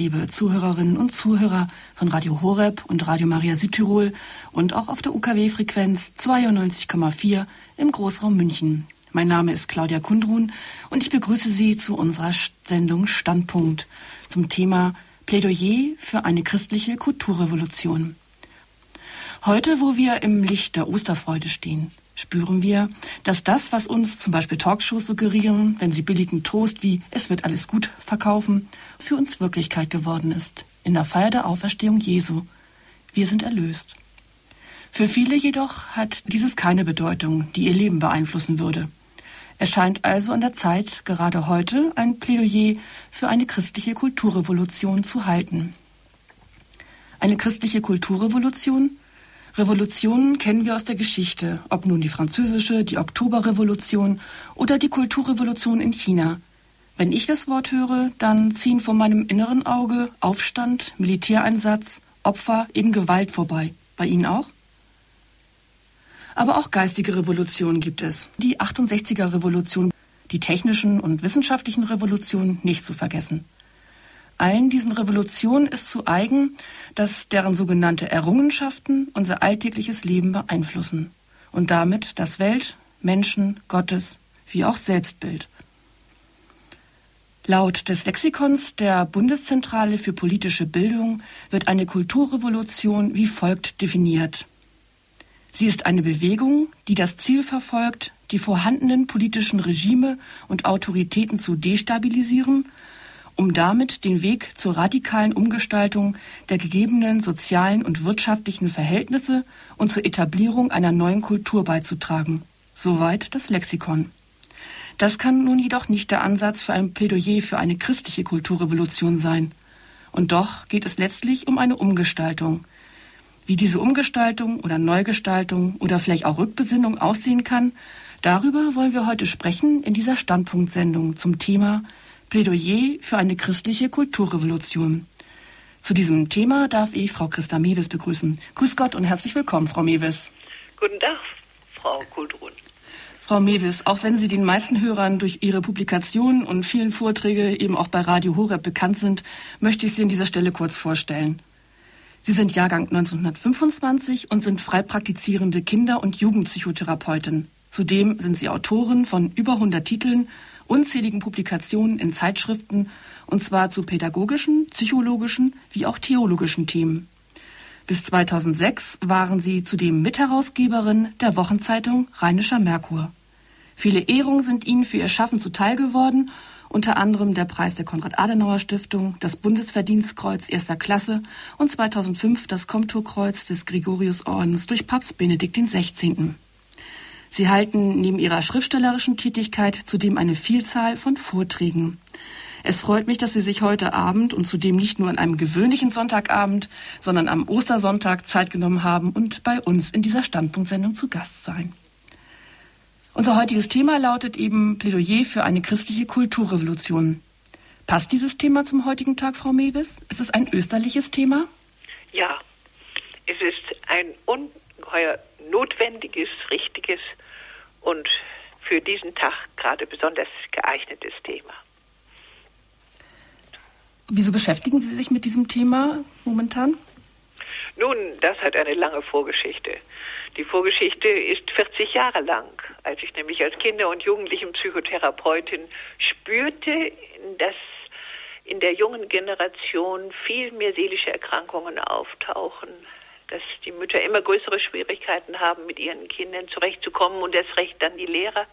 liebe Zuhörerinnen und Zuhörer von Radio Horeb und Radio Maria Südtirol und auch auf der UKW-Frequenz 92,4 im Großraum München. Mein Name ist Claudia Kundrun und ich begrüße Sie zu unserer Sendung Standpunkt zum Thema Plädoyer für eine christliche Kulturrevolution. Heute, wo wir im Licht der Osterfreude stehen, spüren wir, dass das, was uns zum Beispiel Talkshows suggerieren, wenn sie billigen Trost wie es wird alles gut verkaufen, für uns Wirklichkeit geworden ist. In der Feier der Auferstehung Jesu. Wir sind erlöst. Für viele jedoch hat dieses keine Bedeutung, die ihr Leben beeinflussen würde. Es scheint also an der Zeit, gerade heute ein Plädoyer für eine christliche Kulturrevolution zu halten. Eine christliche Kulturrevolution Revolutionen kennen wir aus der Geschichte, ob nun die französische, die Oktoberrevolution oder die Kulturrevolution in China. Wenn ich das Wort höre, dann ziehen vor meinem inneren Auge Aufstand, Militäreinsatz, Opfer, eben Gewalt vorbei. Bei Ihnen auch? Aber auch geistige Revolutionen gibt es. Die 68er Revolution, die technischen und wissenschaftlichen Revolutionen nicht zu vergessen. Allen diesen Revolutionen ist zu eigen, dass deren sogenannte Errungenschaften unser alltägliches Leben beeinflussen und damit das Welt-, Menschen-, Gottes- wie auch Selbstbild. Laut des Lexikons der Bundeszentrale für politische Bildung wird eine Kulturrevolution wie folgt definiert. Sie ist eine Bewegung, die das Ziel verfolgt, die vorhandenen politischen Regime und Autoritäten zu destabilisieren um damit den Weg zur radikalen Umgestaltung der gegebenen sozialen und wirtschaftlichen Verhältnisse und zur Etablierung einer neuen Kultur beizutragen. Soweit das Lexikon. Das kann nun jedoch nicht der Ansatz für ein Plädoyer für eine christliche Kulturrevolution sein. Und doch geht es letztlich um eine Umgestaltung. Wie diese Umgestaltung oder Neugestaltung oder vielleicht auch Rückbesinnung aussehen kann, darüber wollen wir heute sprechen in dieser Standpunktsendung zum Thema Plädoyer für eine christliche Kulturrevolution. Zu diesem Thema darf ich Frau Christa Mewes begrüßen. Grüß Gott und herzlich willkommen, Frau Mewes. Guten Tag, Frau Kultrun. Frau Mewes, auch wenn Sie den meisten Hörern durch Ihre Publikationen und vielen Vorträge eben auch bei Radio Horeb bekannt sind, möchte ich Sie an dieser Stelle kurz vorstellen. Sie sind Jahrgang 1925 und sind frei praktizierende Kinder- und Jugendpsychotherapeutin. Zudem sind Sie Autorin von über 100 Titeln unzähligen Publikationen in Zeitschriften, und zwar zu pädagogischen, psychologischen wie auch theologischen Themen. Bis 2006 waren sie zudem Mitherausgeberin der Wochenzeitung Rheinischer Merkur. Viele Ehrungen sind ihnen für ihr Schaffen zuteil geworden, unter anderem der Preis der Konrad-Adenauer-Stiftung, das Bundesverdienstkreuz erster Klasse und 2005 das Komturkreuz des Gregoriusordens durch Papst Benedikt XVI. Sie halten neben ihrer schriftstellerischen Tätigkeit zudem eine Vielzahl von Vorträgen. Es freut mich, dass Sie sich heute Abend und zudem nicht nur an einem gewöhnlichen Sonntagabend, sondern am Ostersonntag Zeit genommen haben und bei uns in dieser Standpunktsendung zu Gast sein. Unser heutiges Thema lautet eben Plädoyer für eine christliche Kulturrevolution. Passt dieses Thema zum heutigen Tag, Frau Mewis? Ist es ein österliches Thema? Ja, es ist ein ungeheuer notwendiges, richtiges und für diesen Tag gerade besonders geeignetes Thema. Wieso beschäftigen Sie sich mit diesem Thema momentan? Nun, das hat eine lange Vorgeschichte. Die Vorgeschichte ist 40 Jahre lang, als ich nämlich als Kinder- und Jugendlichenpsychotherapeutin spürte, dass in der jungen Generation viel mehr seelische Erkrankungen auftauchen, dass die Mütter immer größere Schwierigkeiten haben, mit ihren Kindern zurechtzukommen und erst recht dann die Lehrer.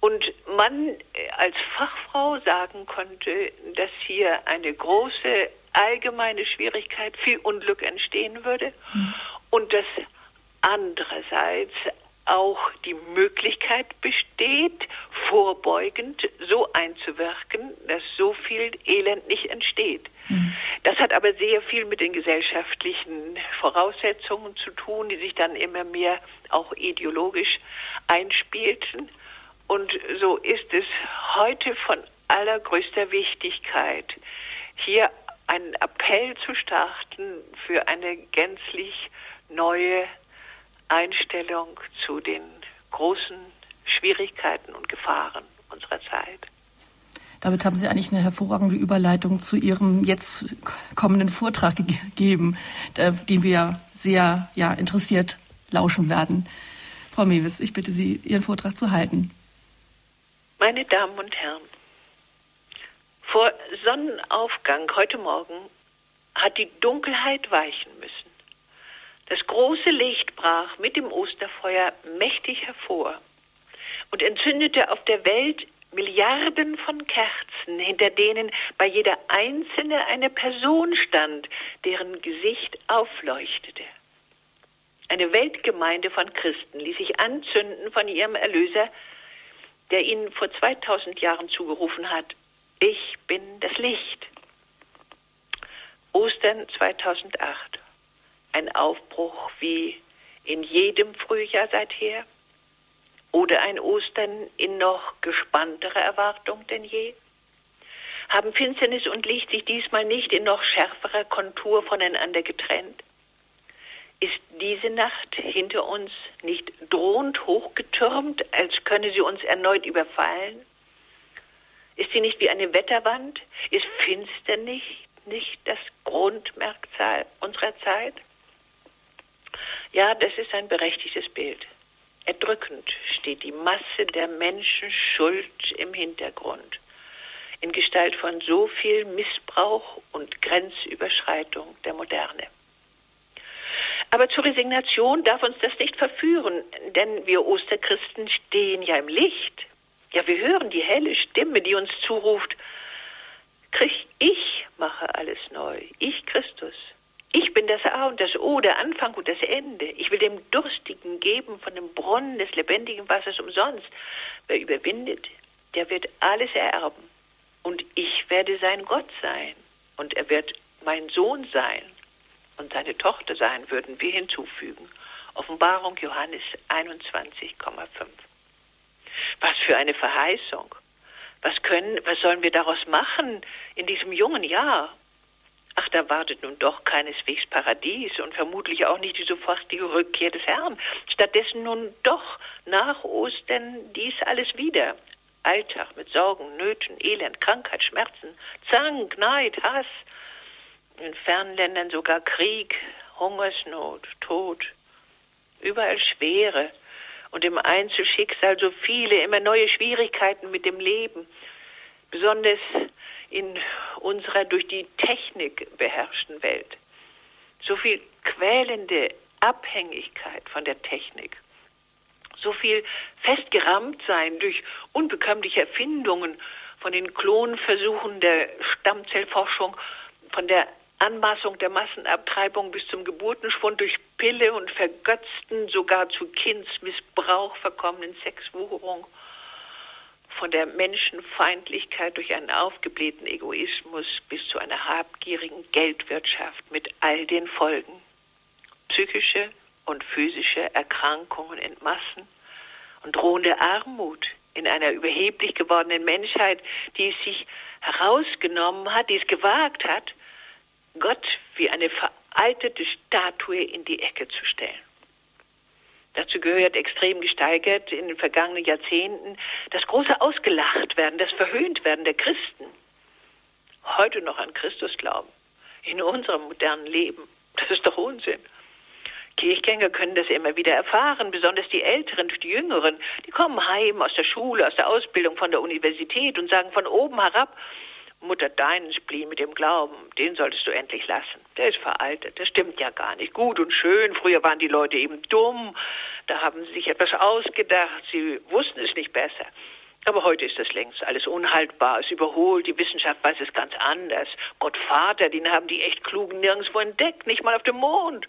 Und man äh, als Fachfrau sagen konnte, dass hier eine große allgemeine Schwierigkeit, viel Unglück entstehen würde mhm. und dass andererseits auch die Möglichkeit besteht, vorbeugend so einzuwirken, dass so viel Elend nicht entsteht. Das hat aber sehr viel mit den gesellschaftlichen Voraussetzungen zu tun, die sich dann immer mehr auch ideologisch einspielten. Und so ist es heute von allergrößter Wichtigkeit, hier einen Appell zu starten für eine gänzlich neue Einstellung zu den großen Schwierigkeiten und Gefahren unserer Zeit. Damit haben Sie eigentlich eine hervorragende Überleitung zu Ihrem jetzt kommenden Vortrag gegeben, den wir sehr ja, interessiert lauschen werden. Frau Mewis, ich bitte Sie, Ihren Vortrag zu halten. Meine Damen und Herren, vor Sonnenaufgang heute Morgen hat die Dunkelheit weichen müssen. Das große Licht brach mit dem Osterfeuer mächtig hervor und entzündete auf der Welt Milliarden von Kerzen, hinter denen bei jeder einzelne eine Person stand, deren Gesicht aufleuchtete. Eine Weltgemeinde von Christen ließ sich anzünden von ihrem Erlöser, der ihnen vor 2000 Jahren zugerufen hat, ich bin das Licht. Ostern 2008. Ein Aufbruch wie in jedem Frühjahr seither? Oder ein Ostern in noch gespannterer Erwartung denn je? Haben Finsternis und Licht sich diesmal nicht in noch schärferer Kontur voneinander getrennt? Ist diese Nacht hinter uns nicht drohend hochgetürmt, als könne sie uns erneut überfallen? Ist sie nicht wie eine Wetterwand? Ist finster nicht, nicht das Grundmerkmal unserer Zeit? Ja, das ist ein berechtigtes Bild. Erdrückend steht die Masse der Menschen Schuld im Hintergrund, in Gestalt von so viel Missbrauch und Grenzüberschreitung der Moderne. Aber zur Resignation darf uns das nicht verführen, denn wir Osterchristen stehen ja im Licht. Ja, wir hören die helle Stimme, die uns zuruft, ich mache alles neu, ich Christus. Ich bin das A und das O, der Anfang und das Ende. Ich will dem Durstigen geben von dem Brunnen des lebendigen Wassers umsonst. Wer überwindet, der wird alles ererben. Und ich werde sein Gott sein. Und er wird mein Sohn sein und seine Tochter sein, würden wir hinzufügen. Offenbarung Johannes 21,5. Was für eine Verheißung. Was können, was sollen wir daraus machen in diesem jungen Jahr? Ach, da wartet nun doch keineswegs Paradies und vermutlich auch nicht die sofortige Rückkehr des Herrn. Stattdessen nun doch nach Ostern dies alles wieder. Alltag mit Sorgen, Nöten, Elend, Krankheit, Schmerzen, Zank, Neid, Hass, in fernen Ländern sogar Krieg, Hungersnot, Tod, überall Schwere und im Einzelschicksal so viele, immer neue Schwierigkeiten mit dem Leben, besonders in unserer durch die Technik beherrschten Welt. So viel quälende Abhängigkeit von der Technik, so viel festgerammt sein durch unbekömmliche Erfindungen von den Klonversuchen der Stammzellforschung, von der Anmaßung der Massenabtreibung bis zum Geburtenschwund durch Pille und vergötzten, sogar zu Kindsmissbrauch verkommenen Sexwucherung, von der Menschenfeindlichkeit durch einen aufgeblähten Egoismus bis zu einer habgierigen Geldwirtschaft mit all den Folgen. Psychische und physische Erkrankungen in Massen und drohende Armut in einer überheblich gewordenen Menschheit, die es sich herausgenommen hat, die es gewagt hat, Gott wie eine veraltete Statue in die Ecke zu stellen. Dazu gehört extrem gesteigert in den vergangenen Jahrzehnten das große Ausgelachtwerden, das Verhöhntwerden der Christen. Heute noch an Christus glauben, in unserem modernen Leben, das ist doch Unsinn. Kirchgänger können das immer wieder erfahren, besonders die Älteren, die Jüngeren. Die kommen heim aus der Schule, aus der Ausbildung, von der Universität und sagen von oben herab, Mutter, deinen Spleen mit dem Glauben, den solltest du endlich lassen. Der ist veraltet, das stimmt ja gar nicht. Gut und schön, früher waren die Leute eben dumm, da haben sie sich etwas ausgedacht, sie wussten es nicht besser. Aber heute ist das längst alles unhaltbar, es überholt, die Wissenschaft weiß es ganz anders. Gott Vater, den haben die echt Klugen nirgendwo entdeckt, nicht mal auf dem Mond.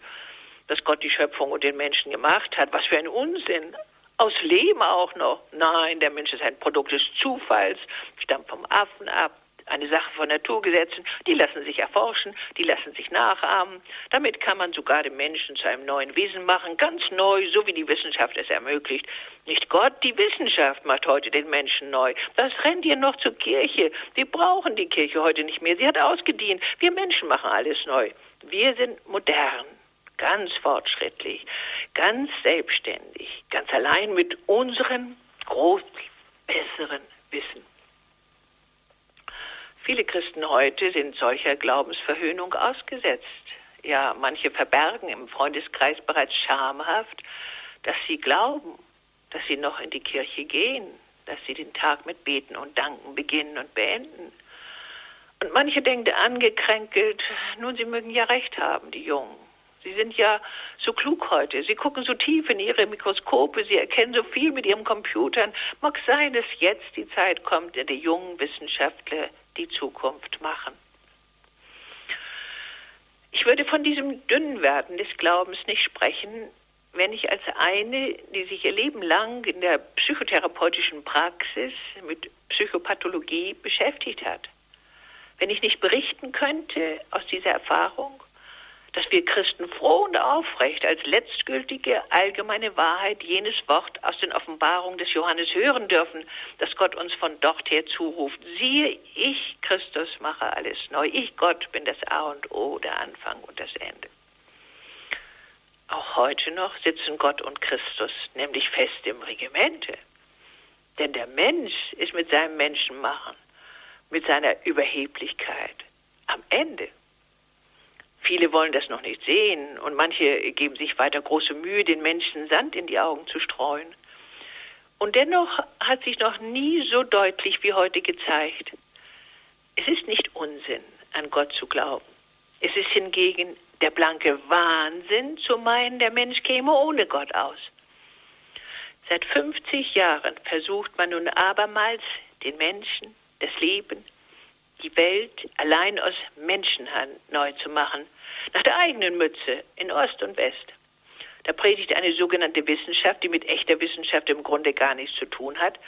Dass Gott die Schöpfung und den Menschen gemacht hat, was für ein Unsinn. Aus Leben auch noch. Nein, der Mensch ist ein Produkt des Zufalls, stammt vom Affen ab eine Sache von Naturgesetzen, die lassen sich erforschen, die lassen sich nachahmen. Damit kann man sogar den Menschen zu einem neuen Wesen machen, ganz neu, so wie die Wissenschaft es ermöglicht. Nicht Gott, die Wissenschaft macht heute den Menschen neu. Was rennt ihr noch zur Kirche? Wir brauchen die Kirche heute nicht mehr. Sie hat ausgedient. Wir Menschen machen alles neu. Wir sind modern, ganz fortschrittlich, ganz selbstständig, ganz allein mit unserem groß besseren Wissen. Viele Christen heute sind solcher Glaubensverhöhnung ausgesetzt. Ja, manche verbergen im Freundeskreis bereits schamhaft, dass sie glauben, dass sie noch in die Kirche gehen, dass sie den Tag mit Beten und Danken beginnen und beenden. Und manche denken angekränkelt, nun, sie mögen ja recht haben, die Jungen. Sie sind ja so klug heute. Sie gucken so tief in ihre Mikroskope. Sie erkennen so viel mit ihren Computern. Mag sein, dass jetzt die Zeit kommt, in der jungen Wissenschaftler die Zukunft machen. Ich würde von diesem Dünnwerden des Glaubens nicht sprechen, wenn ich als eine, die sich ihr Leben lang in der psychotherapeutischen Praxis mit Psychopathologie beschäftigt hat. Wenn ich nicht berichten könnte aus dieser Erfahrung, dass wir Christen froh und aufrecht als letztgültige allgemeine Wahrheit jenes Wort aus den Offenbarungen des Johannes hören dürfen, das Gott uns von dort her zuruft. Siehe, ich, Christus, mache alles neu. Ich, Gott, bin das A und O, der Anfang und das Ende. Auch heute noch sitzen Gott und Christus nämlich fest im Regimente. Denn der Mensch ist mit seinem Menschenmachen, mit seiner Überheblichkeit am Ende. Viele wollen das noch nicht sehen und manche geben sich weiter große Mühe, den Menschen Sand in die Augen zu streuen. Und dennoch hat sich noch nie so deutlich wie heute gezeigt, es ist nicht Unsinn, an Gott zu glauben. Es ist hingegen der blanke Wahnsinn zu meinen, der Mensch käme ohne Gott aus. Seit 50 Jahren versucht man nun abermals, den Menschen, das Leben, die Welt allein aus Menschenhand neu zu machen, nach der eigenen Mütze in Ost und West. Da predigt eine sogenannte Wissenschaft, die mit echter Wissenschaft im Grunde gar nichts zu tun hat,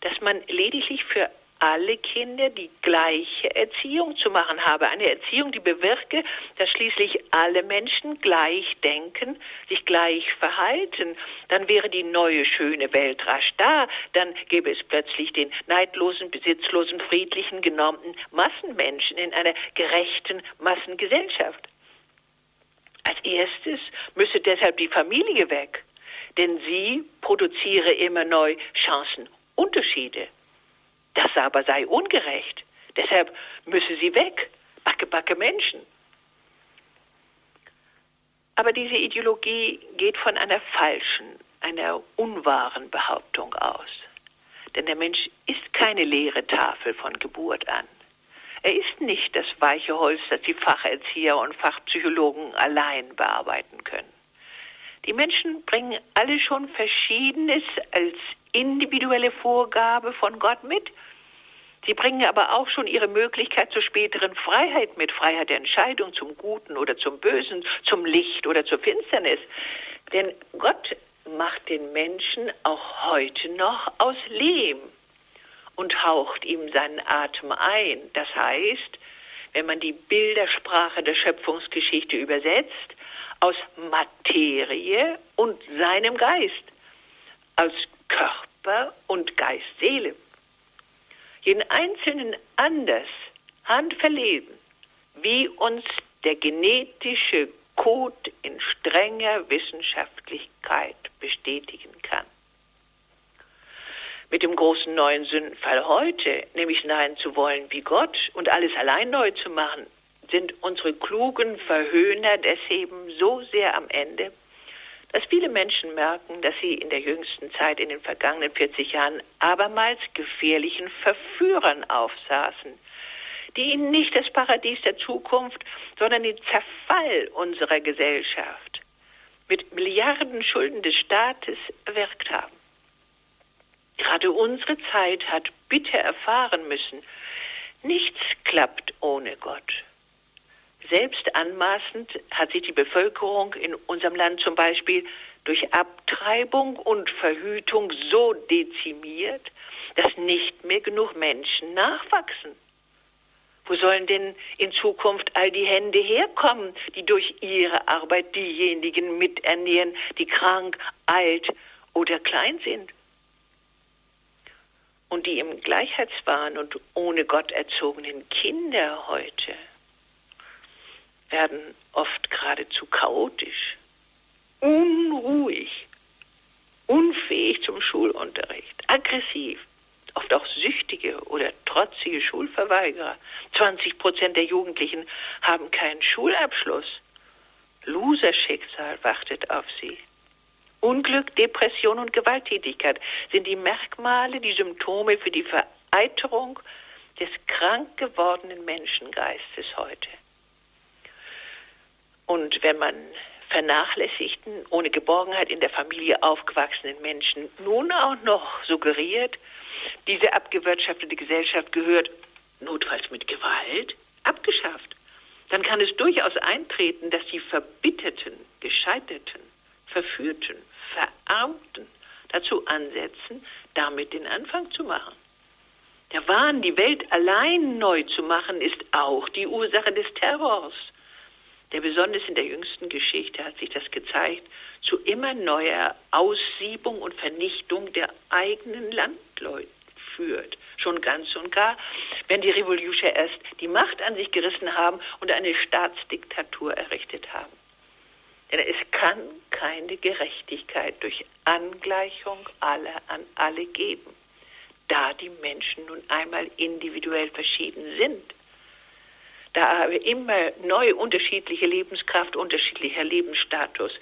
dass man lediglich für alle Kinder die gleiche Erziehung zu machen habe. Eine Erziehung, die bewirke, dass schließlich alle Menschen gleich denken, sich gleich verhalten. Dann wäre die neue schöne Welt rasch da. Dann gäbe es plötzlich den neidlosen, besitzlosen, friedlichen, genormten Massenmenschen in einer gerechten Massengesellschaft. Als erstes müsse deshalb die Familie weg, denn sie produziere immer neu Chancenunterschiede. Das aber sei ungerecht. Deshalb müsse sie weg. Backe, backe Menschen. Aber diese Ideologie geht von einer falschen, einer unwahren Behauptung aus. Denn der Mensch ist keine leere Tafel von Geburt an. Er ist nicht das weiche Holz, das die Facherzieher und Fachpsychologen allein bearbeiten können. Die Menschen bringen alle schon Verschiedenes als individuelle Vorgabe von Gott mit. Sie bringen aber auch schon ihre Möglichkeit zur späteren Freiheit mit, Freiheit der Entscheidung zum Guten oder zum Bösen, zum Licht oder zur Finsternis. Denn Gott macht den Menschen auch heute noch aus Lehm und haucht ihm seinen Atem ein. Das heißt, wenn man die Bildersprache der Schöpfungsgeschichte übersetzt, aus Materie und seinem Geist, aus Körper und Geist, Seele. Jeden Einzelnen anders handverlesen, wie uns der genetische Code in strenger Wissenschaftlichkeit bestätigen kann mit dem großen neuen Sündenfall heute, nämlich sein zu wollen wie Gott und alles allein neu zu machen, sind unsere klugen Verhöhner deswegen so sehr am Ende, dass viele Menschen merken, dass sie in der jüngsten Zeit, in den vergangenen 40 Jahren, abermals gefährlichen Verführern aufsaßen, die ihnen nicht das Paradies der Zukunft, sondern den Zerfall unserer Gesellschaft mit Milliarden Schulden des Staates erwirkt haben. Gerade unsere Zeit hat bitter erfahren müssen, nichts klappt ohne Gott. Selbst anmaßend hat sich die Bevölkerung in unserem Land zum Beispiel durch Abtreibung und Verhütung so dezimiert, dass nicht mehr genug Menschen nachwachsen. Wo sollen denn in Zukunft all die Hände herkommen, die durch ihre Arbeit diejenigen miternähren, die krank, alt oder klein sind? und die im Gleichheitswahn und ohne Gott erzogenen Kinder heute werden oft geradezu chaotisch, unruhig, unfähig zum Schulunterricht, aggressiv, oft auch süchtige oder trotzige Schulverweigerer. 20 Prozent der Jugendlichen haben keinen Schulabschluss. Loserschicksal wartet auf sie. Unglück, Depression und Gewalttätigkeit sind die Merkmale, die Symptome für die Vereiterung des krank gewordenen Menschengeistes heute. Und wenn man vernachlässigten, ohne Geborgenheit in der Familie aufgewachsenen Menschen nun auch noch suggeriert, diese abgewirtschaftete Gesellschaft gehört notfalls mit Gewalt abgeschafft, dann kann es durchaus eintreten, dass die verbitterten, gescheiterten, verführten, verarmten dazu ansetzen, damit den Anfang zu machen. Der Wahn, die Welt allein neu zu machen, ist auch die Ursache des Terrors, der besonders in der jüngsten Geschichte hat sich das gezeigt, zu immer neuer Aussiebung und Vernichtung der eigenen Landleute führt. Schon ganz und gar, wenn die Revolution erst die Macht an sich gerissen haben und eine Staatsdiktatur errichtet haben. Denn es kann keine Gerechtigkeit durch Angleichung aller an alle geben, da die Menschen nun einmal individuell verschieden sind. Da aber immer neue unterschiedliche Lebenskraft, unterschiedlicher Lebensstatus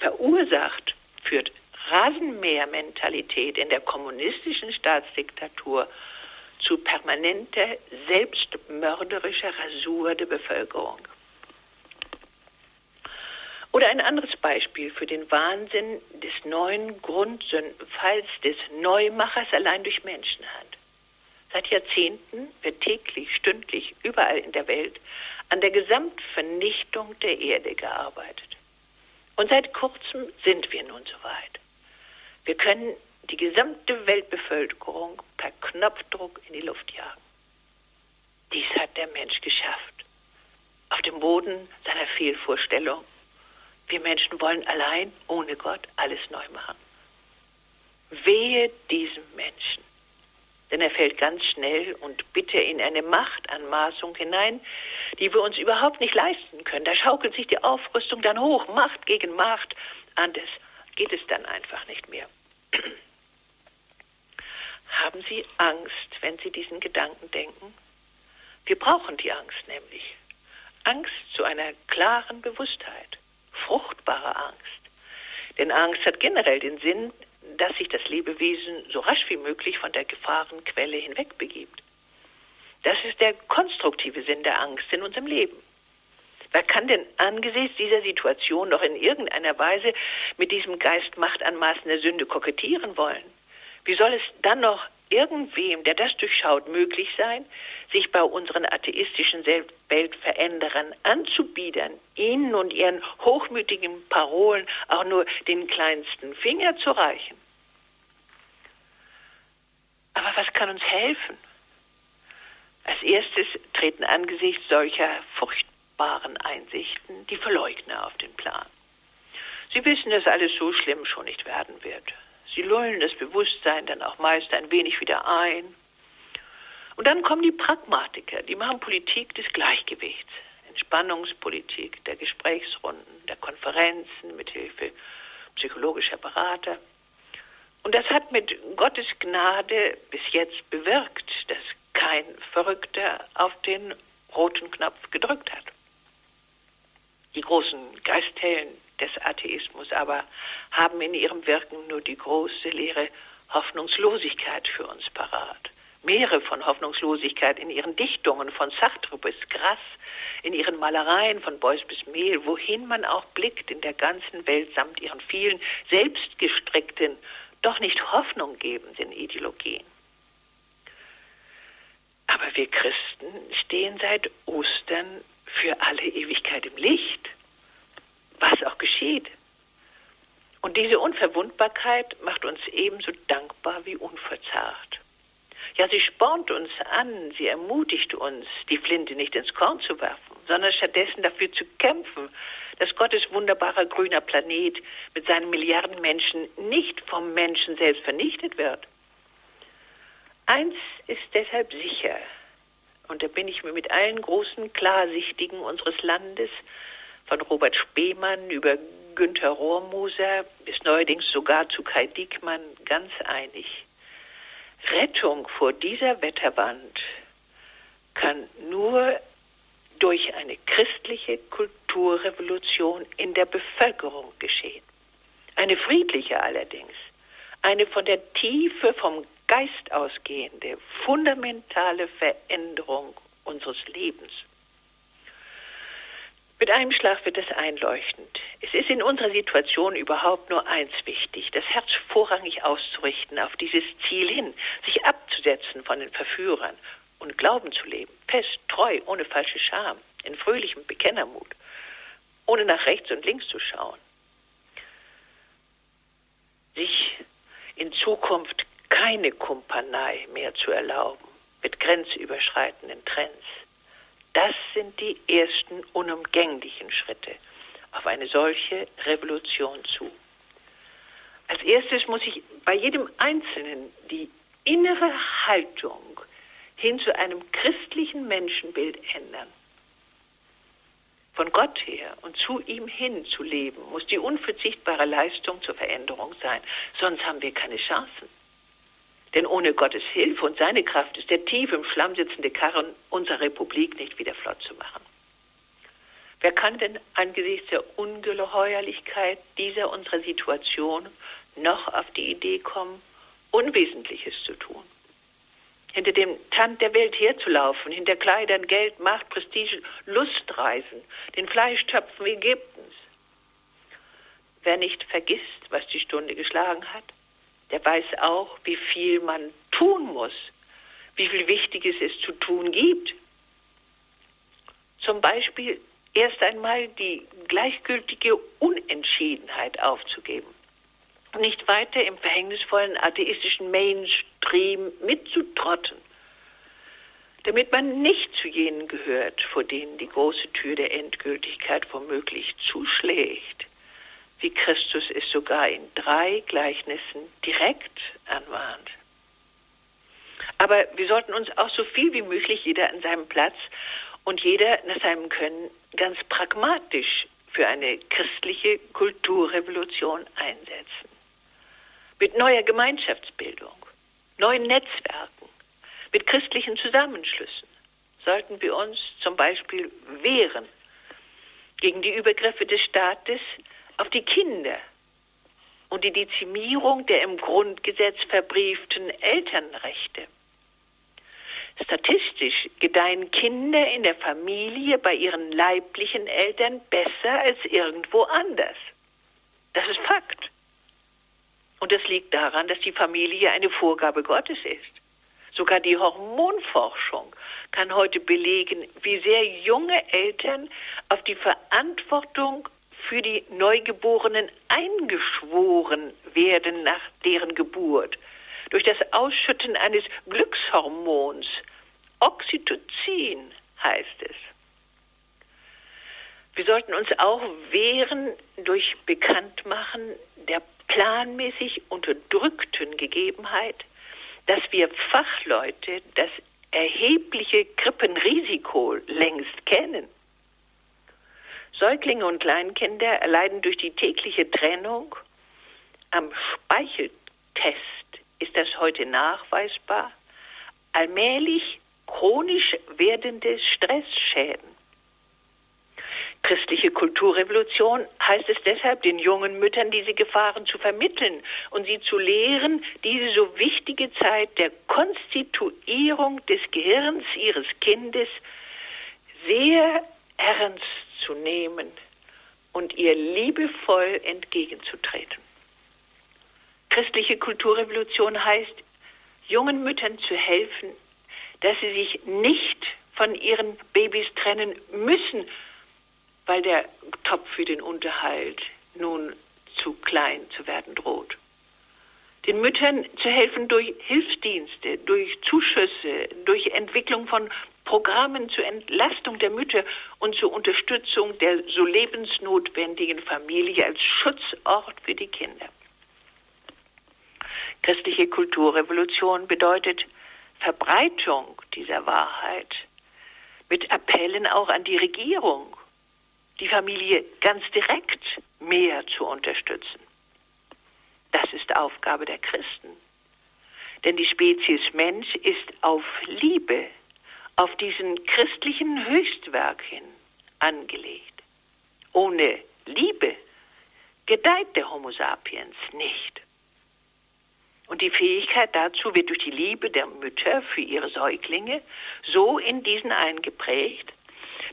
verursacht, führt Rasenmähermentalität in der kommunistischen Staatsdiktatur zu permanenter selbstmörderischer Rasur der Bevölkerung. Oder ein anderes Beispiel für den Wahnsinn des neuen Grundsündenfalls des Neumachers allein durch Menschenhand. Seit Jahrzehnten wird täglich, stündlich, überall in der Welt an der Gesamtvernichtung der Erde gearbeitet. Und seit kurzem sind wir nun soweit. Wir können die gesamte Weltbevölkerung per Knopfdruck in die Luft jagen. Dies hat der Mensch geschafft. Auf dem Boden seiner Fehlvorstellung wir Menschen wollen allein, ohne Gott, alles neu machen. Wehe diesem Menschen, denn er fällt ganz schnell und bitte in eine Machtanmaßung hinein, die wir uns überhaupt nicht leisten können. Da schaukelt sich die Aufrüstung dann hoch, Macht gegen Macht. Anders geht es dann einfach nicht mehr. Haben Sie Angst, wenn Sie diesen Gedanken denken? Wir brauchen die Angst nämlich. Angst zu einer klaren Bewusstheit fruchtbare Angst. Denn Angst hat generell den Sinn, dass sich das Lebewesen so rasch wie möglich von der Gefahrenquelle hinwegbegibt. Das ist der konstruktive Sinn der Angst in unserem Leben. Wer kann denn angesichts dieser Situation noch in irgendeiner Weise mit diesem Geist machtanmaßender Sünde kokettieren wollen? Wie soll es dann noch irgendwem, der das durchschaut, möglich sein, sich bei unseren atheistischen Weltveränderern anzubiedern, ihnen und ihren hochmütigen Parolen auch nur den kleinsten Finger zu reichen. Aber was kann uns helfen? Als erstes treten angesichts solcher furchtbaren Einsichten die Verleugner auf den Plan. Sie wissen, dass alles so schlimm schon nicht werden wird. Sie lullen das Bewusstsein dann auch meist ein wenig wieder ein. Und dann kommen die Pragmatiker, die machen Politik des Gleichgewichts, Entspannungspolitik, der Gesprächsrunden, der Konferenzen mit Hilfe psychologischer Berater. Und das hat mit Gottes Gnade bis jetzt bewirkt, dass kein Verrückter auf den roten Knopf gedrückt hat. Die großen Geisthellen des Atheismus aber haben in ihrem Wirken nur die große leere Hoffnungslosigkeit für uns parat. Meere von Hoffnungslosigkeit in ihren Dichtungen von Sartre bis Grass, in ihren Malereien von Beuys bis Mehl, wohin man auch blickt in der ganzen Welt samt ihren vielen selbstgestrickten, doch nicht hoffnunggebenden Ideologien. Aber wir Christen stehen seit Ostern für alle Ewigkeit im Licht was auch geschieht. Und diese Unverwundbarkeit macht uns ebenso dankbar wie unverzagt. Ja, sie spornt uns an, sie ermutigt uns, die Flinte nicht ins Korn zu werfen, sondern stattdessen dafür zu kämpfen, dass Gottes wunderbarer grüner Planet mit seinen Milliarden Menschen nicht vom Menschen selbst vernichtet wird. Eins ist deshalb sicher, und da bin ich mir mit allen großen Klarsichtigen unseres Landes von Robert Spemann über Günther Rohrmoser bis neuerdings sogar zu Kai Diekmann ganz einig. Rettung vor dieser Wetterwand kann nur durch eine christliche Kulturrevolution in der Bevölkerung geschehen. Eine friedliche allerdings, eine von der Tiefe vom Geist ausgehende, fundamentale Veränderung unseres Lebens. Mit einem Schlag wird es einleuchtend. Es ist in unserer Situation überhaupt nur eins wichtig, das Herz vorrangig auszurichten auf dieses Ziel hin, sich abzusetzen von den Verführern und Glauben zu leben, fest, treu, ohne falsche Scham, in fröhlichem Bekennermut, ohne nach rechts und links zu schauen. Sich in Zukunft keine Kumpanei mehr zu erlauben mit grenzüberschreitenden Trends das sind die ersten unumgänglichen Schritte auf eine solche Revolution zu. Als erstes muss sich bei jedem Einzelnen die innere Haltung hin zu einem christlichen Menschenbild ändern. Von Gott her und zu ihm hin zu leben, muss die unverzichtbare Leistung zur Veränderung sein, sonst haben wir keine Chancen. Denn ohne Gottes Hilfe und seine Kraft ist der tief im Schlamm sitzende Karren unserer Republik nicht wieder flott zu machen. Wer kann denn angesichts der Ungeheuerlichkeit dieser unserer Situation noch auf die Idee kommen, Unwesentliches zu tun? Hinter dem Tand der Welt herzulaufen, hinter Kleidern, Geld, Macht, Prestige, Lustreisen, den Fleischtöpfen Ägyptens. Wer nicht vergisst, was die Stunde geschlagen hat, der weiß auch, wie viel man tun muss, wie viel Wichtiges es zu tun gibt. Zum Beispiel erst einmal die gleichgültige Unentschiedenheit aufzugeben. Nicht weiter im verhängnisvollen atheistischen Mainstream mitzutrotten, damit man nicht zu jenen gehört, vor denen die große Tür der Endgültigkeit womöglich zuschlägt wie Christus es sogar in drei Gleichnissen direkt anmahnt. Aber wir sollten uns auch so viel wie möglich jeder an seinem Platz und jeder nach seinem Können ganz pragmatisch für eine christliche Kulturrevolution einsetzen. Mit neuer Gemeinschaftsbildung, neuen Netzwerken, mit christlichen Zusammenschlüssen sollten wir uns zum Beispiel wehren gegen die Übergriffe des Staates, auf die Kinder und die Dezimierung der im Grundgesetz verbrieften Elternrechte. Statistisch gedeihen Kinder in der Familie bei ihren leiblichen Eltern besser als irgendwo anders. Das ist Fakt. Und das liegt daran, dass die Familie eine Vorgabe Gottes ist. Sogar die Hormonforschung kann heute belegen, wie sehr junge Eltern auf die Verantwortung für die Neugeborenen eingeschworen werden nach deren Geburt durch das Ausschütten eines Glückshormons. Oxytocin heißt es. Wir sollten uns auch wehren durch Bekanntmachen der planmäßig unterdrückten Gegebenheit, dass wir Fachleute das erhebliche Krippenrisiko längst kennen. Säuglinge und Kleinkinder erleiden durch die tägliche Trennung am Speicheltest ist das heute nachweisbar, allmählich chronisch werdende Stressschäden. Christliche Kulturrevolution heißt es deshalb, den jungen Müttern diese Gefahren zu vermitteln und sie zu lehren, diese so wichtige Zeit der Konstituierung des Gehirns ihres Kindes sehr ernst zu nehmen und ihr liebevoll entgegenzutreten. Christliche Kulturrevolution heißt, jungen Müttern zu helfen, dass sie sich nicht von ihren Babys trennen müssen, weil der Topf für den Unterhalt nun zu klein zu werden droht. Den Müttern zu helfen durch Hilfsdienste, durch Zuschüsse, durch Entwicklung von Programmen zur Entlastung der Mütter und zur Unterstützung der so lebensnotwendigen Familie als Schutzort für die Kinder. Christliche Kulturrevolution bedeutet Verbreitung dieser Wahrheit mit Appellen auch an die Regierung, die Familie ganz direkt mehr zu unterstützen. Das ist Aufgabe der Christen. Denn die Spezies Mensch ist auf Liebe, auf diesen christlichen Höchstwerk hin angelegt. Ohne Liebe gedeiht der Homo sapiens nicht. Und die Fähigkeit dazu wird durch die Liebe der Mütter für ihre Säuglinge so in diesen eingeprägt,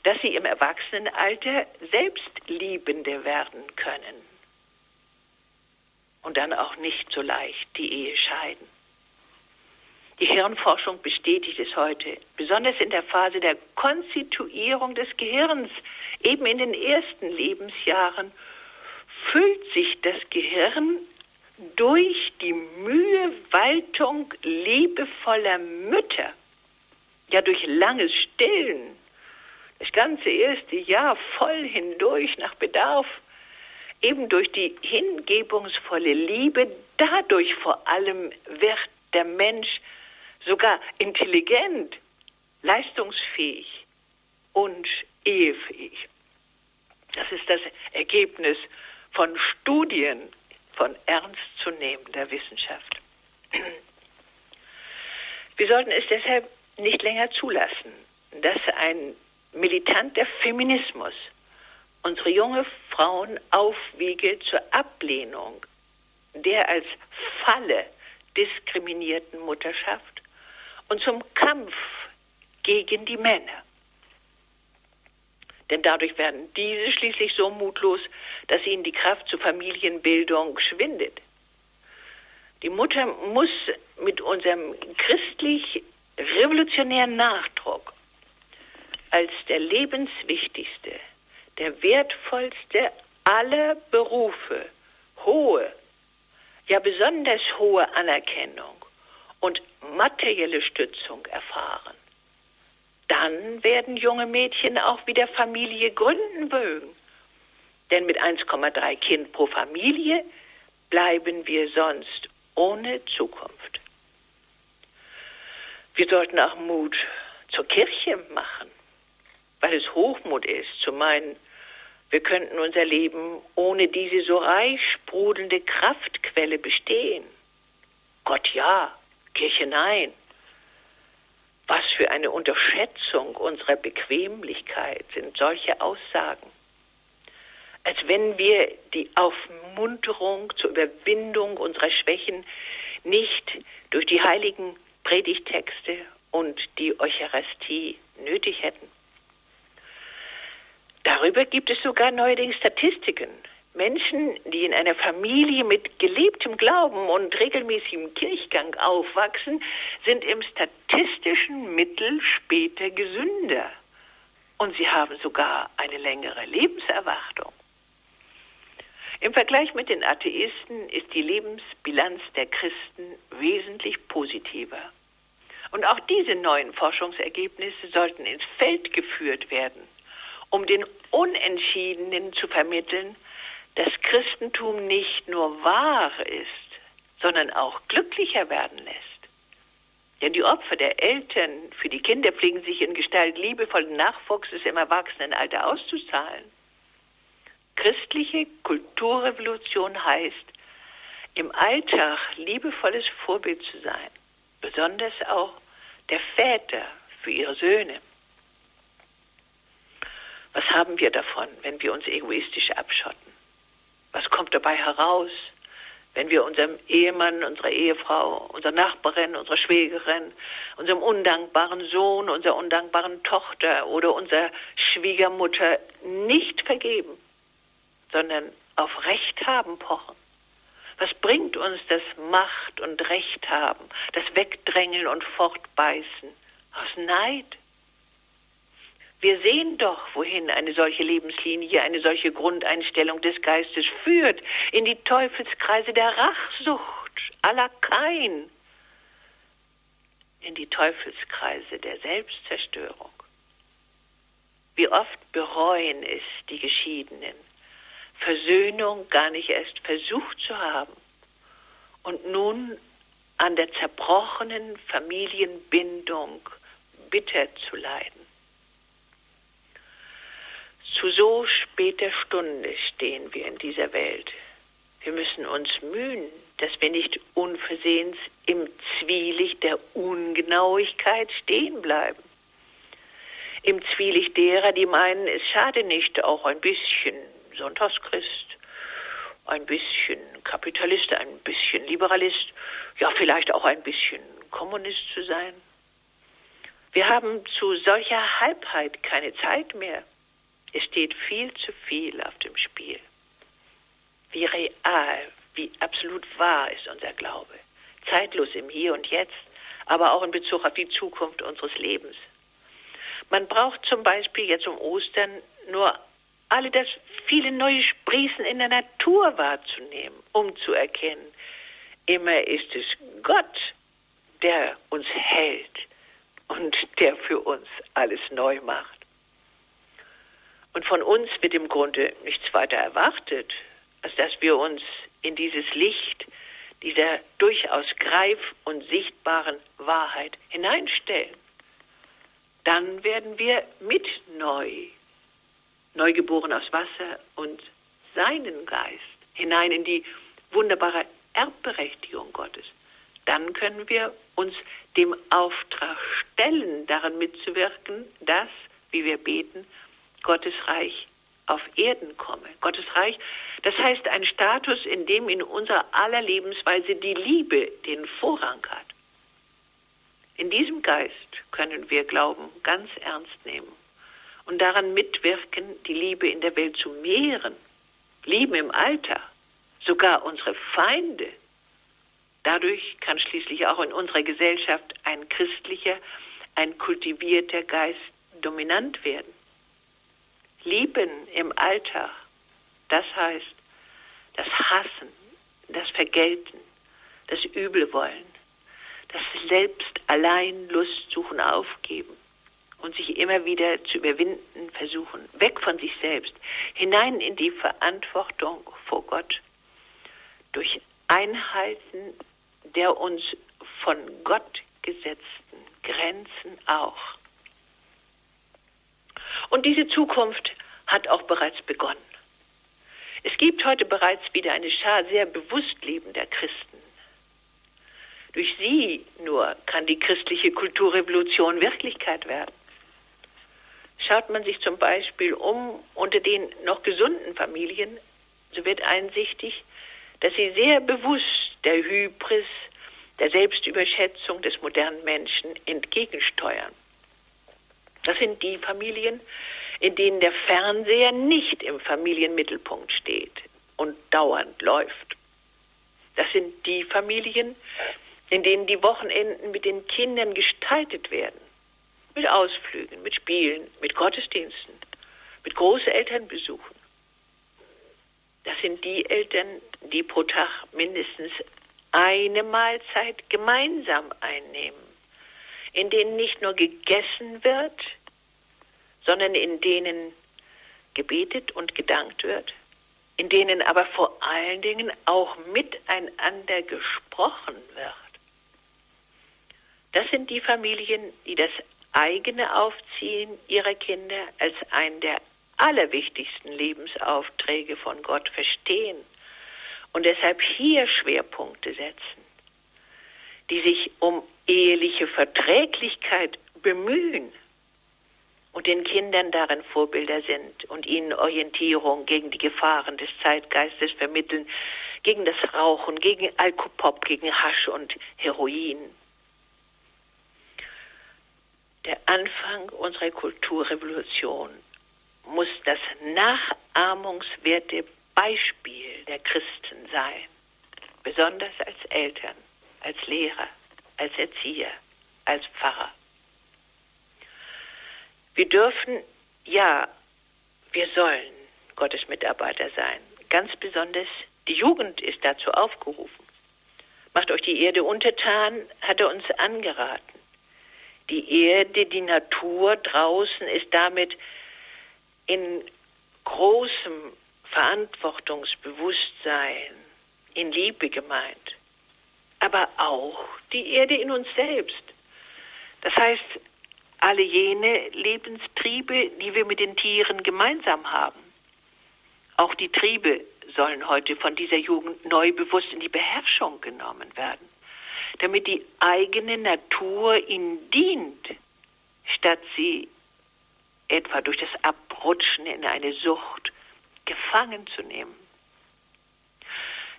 dass sie im Erwachsenenalter Selbstliebende werden können und dann auch nicht so leicht die Ehe scheiden. Die Hirnforschung bestätigt es heute, besonders in der Phase der Konstituierung des Gehirns, eben in den ersten Lebensjahren, füllt sich das Gehirn durch die Mühewaltung liebevoller Mütter, ja durch langes Stillen, das ganze erste Jahr voll hindurch nach Bedarf, eben durch die hingebungsvolle Liebe, dadurch vor allem wird der Mensch sogar intelligent, leistungsfähig und ehefähig. Das ist das Ergebnis von Studien von ernstzunehmender Wissenschaft. Wir sollten es deshalb nicht länger zulassen, dass ein militanter Feminismus unsere junge Frauen aufwiege zur Ablehnung der als Falle diskriminierten Mutterschaft und zum Kampf gegen die Männer. Denn dadurch werden diese schließlich so mutlos, dass ihnen die Kraft zur Familienbildung schwindet. Die Mutter muss mit unserem christlich revolutionären Nachdruck als der lebenswichtigste, der wertvollste aller Berufe hohe, ja besonders hohe Anerkennung und materielle Stützung erfahren. Dann werden junge Mädchen auch wieder Familie gründen mögen. Denn mit 1,3 Kind pro Familie bleiben wir sonst ohne Zukunft. Wir sollten auch Mut zur Kirche machen, weil es Hochmut ist, zu meinen, wir könnten unser Leben ohne diese so reich sprudelnde Kraftquelle bestehen. Gott ja, Kirche nein. Was für eine Unterschätzung unserer Bequemlichkeit sind solche Aussagen. Als wenn wir die Aufmunterung zur Überwindung unserer Schwächen nicht durch die heiligen Predigtexte und die Eucharistie nötig hätten. Darüber gibt es sogar neuerdings Statistiken. Menschen, die in einer Familie mit gelebtem Glauben und regelmäßigem Kirchgang aufwachsen, sind im statistischen Mittel später gesünder. Und sie haben sogar eine längere Lebenserwartung. Im Vergleich mit den Atheisten ist die Lebensbilanz der Christen wesentlich positiver. Und auch diese neuen Forschungsergebnisse sollten ins Feld geführt werden, um den Unentschiedenen zu vermitteln, das Christentum nicht nur wahr ist, sondern auch glücklicher werden lässt. Denn die Opfer der Eltern für die Kinder pflegen sich in Gestalt liebevollen Nachwuchses im Erwachsenenalter auszuzahlen. Christliche Kulturrevolution heißt, im Alltag liebevolles Vorbild zu sein, besonders auch der Väter für ihre Söhne. Was haben wir davon, wenn wir uns egoistisch abschotten? Was kommt dabei heraus, wenn wir unserem Ehemann, unserer Ehefrau, unserer Nachbarin, unserer Schwägerin, unserem undankbaren Sohn, unserer undankbaren Tochter oder unserer Schwiegermutter nicht vergeben, sondern auf Recht haben pochen? Was bringt uns das Macht und Recht haben, das Wegdrängeln und Fortbeißen aus Neid? Wir sehen doch, wohin eine solche Lebenslinie, eine solche Grundeinstellung des Geistes führt, in die Teufelskreise der Rachsucht aller Kain, in die Teufelskreise der Selbstzerstörung. Wie oft bereuen es die Geschiedenen, Versöhnung gar nicht erst versucht zu haben und nun an der zerbrochenen Familienbindung bitter zu leiden. Zu so später Stunde stehen wir in dieser Welt. Wir müssen uns mühen, dass wir nicht unversehens im Zwielicht der Ungenauigkeit stehen bleiben. Im Zwielicht derer, die meinen, es schade nicht, auch ein bisschen Sonntagschrist, ein bisschen Kapitalist, ein bisschen Liberalist, ja vielleicht auch ein bisschen Kommunist zu sein. Wir haben zu solcher Halbheit keine Zeit mehr. Es steht viel zu viel auf dem Spiel. Wie real, wie absolut wahr ist unser Glaube. Zeitlos im Hier und Jetzt, aber auch in Bezug auf die Zukunft unseres Lebens. Man braucht zum Beispiel jetzt um Ostern nur alle das viele neue Sprießen in der Natur wahrzunehmen, um zu erkennen, immer ist es Gott, der uns hält und der für uns alles neu macht. Und von uns wird im Grunde nichts weiter erwartet, als dass wir uns in dieses Licht dieser durchaus greif- und sichtbaren Wahrheit hineinstellen. Dann werden wir mit neu, neugeboren aus Wasser und seinen Geist, hinein in die wunderbare Erbberechtigung Gottes. Dann können wir uns dem Auftrag stellen, daran mitzuwirken, dass, wie wir beten, Gottes Reich auf Erden komme. Gottes Reich, das heißt ein Status, in dem in unserer aller Lebensweise die Liebe den Vorrang hat. In diesem Geist können wir Glauben ganz ernst nehmen und daran mitwirken, die Liebe in der Welt zu mehren, lieben im Alter, sogar unsere Feinde. Dadurch kann schließlich auch in unserer Gesellschaft ein christlicher, ein kultivierter Geist dominant werden. Lieben im Alltag, das heißt das Hassen, das Vergelten, das Übelwollen, das Selbst allein Lust suchen aufgeben und sich immer wieder zu überwinden versuchen, weg von sich selbst, hinein in die Verantwortung vor Gott, durch Einhalten der uns von Gott gesetzten Grenzen auch. Und diese Zukunft hat auch bereits begonnen. Es gibt heute bereits wieder eine Schar sehr bewusst lebender Christen. Durch sie nur kann die christliche Kulturrevolution Wirklichkeit werden. Schaut man sich zum Beispiel um unter den noch gesunden Familien, so wird einsichtig, dass sie sehr bewusst der Hybris, der Selbstüberschätzung des modernen Menschen entgegensteuern. Das sind die Familien, in denen der Fernseher nicht im Familienmittelpunkt steht und dauernd läuft. Das sind die Familien, in denen die Wochenenden mit den Kindern gestaltet werden. Mit Ausflügen, mit Spielen, mit Gottesdiensten, mit Großelternbesuchen. Das sind die Eltern, die pro Tag mindestens eine Mahlzeit gemeinsam einnehmen in denen nicht nur gegessen wird, sondern in denen gebetet und gedankt wird, in denen aber vor allen Dingen auch miteinander gesprochen wird. Das sind die Familien, die das eigene Aufziehen ihrer Kinder als einen der allerwichtigsten Lebensaufträge von Gott verstehen und deshalb hier Schwerpunkte setzen, die sich um eheliche Verträglichkeit bemühen und den Kindern darin Vorbilder sind und ihnen Orientierung gegen die Gefahren des Zeitgeistes vermitteln, gegen das Rauchen, gegen Alkopop, gegen Hasch und Heroin. Der Anfang unserer Kulturrevolution muss das nachahmungswerte Beispiel der Christen sein, besonders als Eltern, als Lehrer als Erzieher, als Pfarrer. Wir dürfen, ja, wir sollen Gottes Mitarbeiter sein. Ganz besonders die Jugend ist dazu aufgerufen. Macht euch die Erde untertan, hat er uns angeraten. Die Erde, die Natur draußen ist damit in großem Verantwortungsbewusstsein, in Liebe gemeint aber auch die Erde in uns selbst. Das heißt, alle jene Lebenstriebe, die wir mit den Tieren gemeinsam haben. Auch die Triebe sollen heute von dieser Jugend neu bewusst in die Beherrschung genommen werden, damit die eigene Natur ihnen dient, statt sie etwa durch das Abrutschen in eine Sucht gefangen zu nehmen.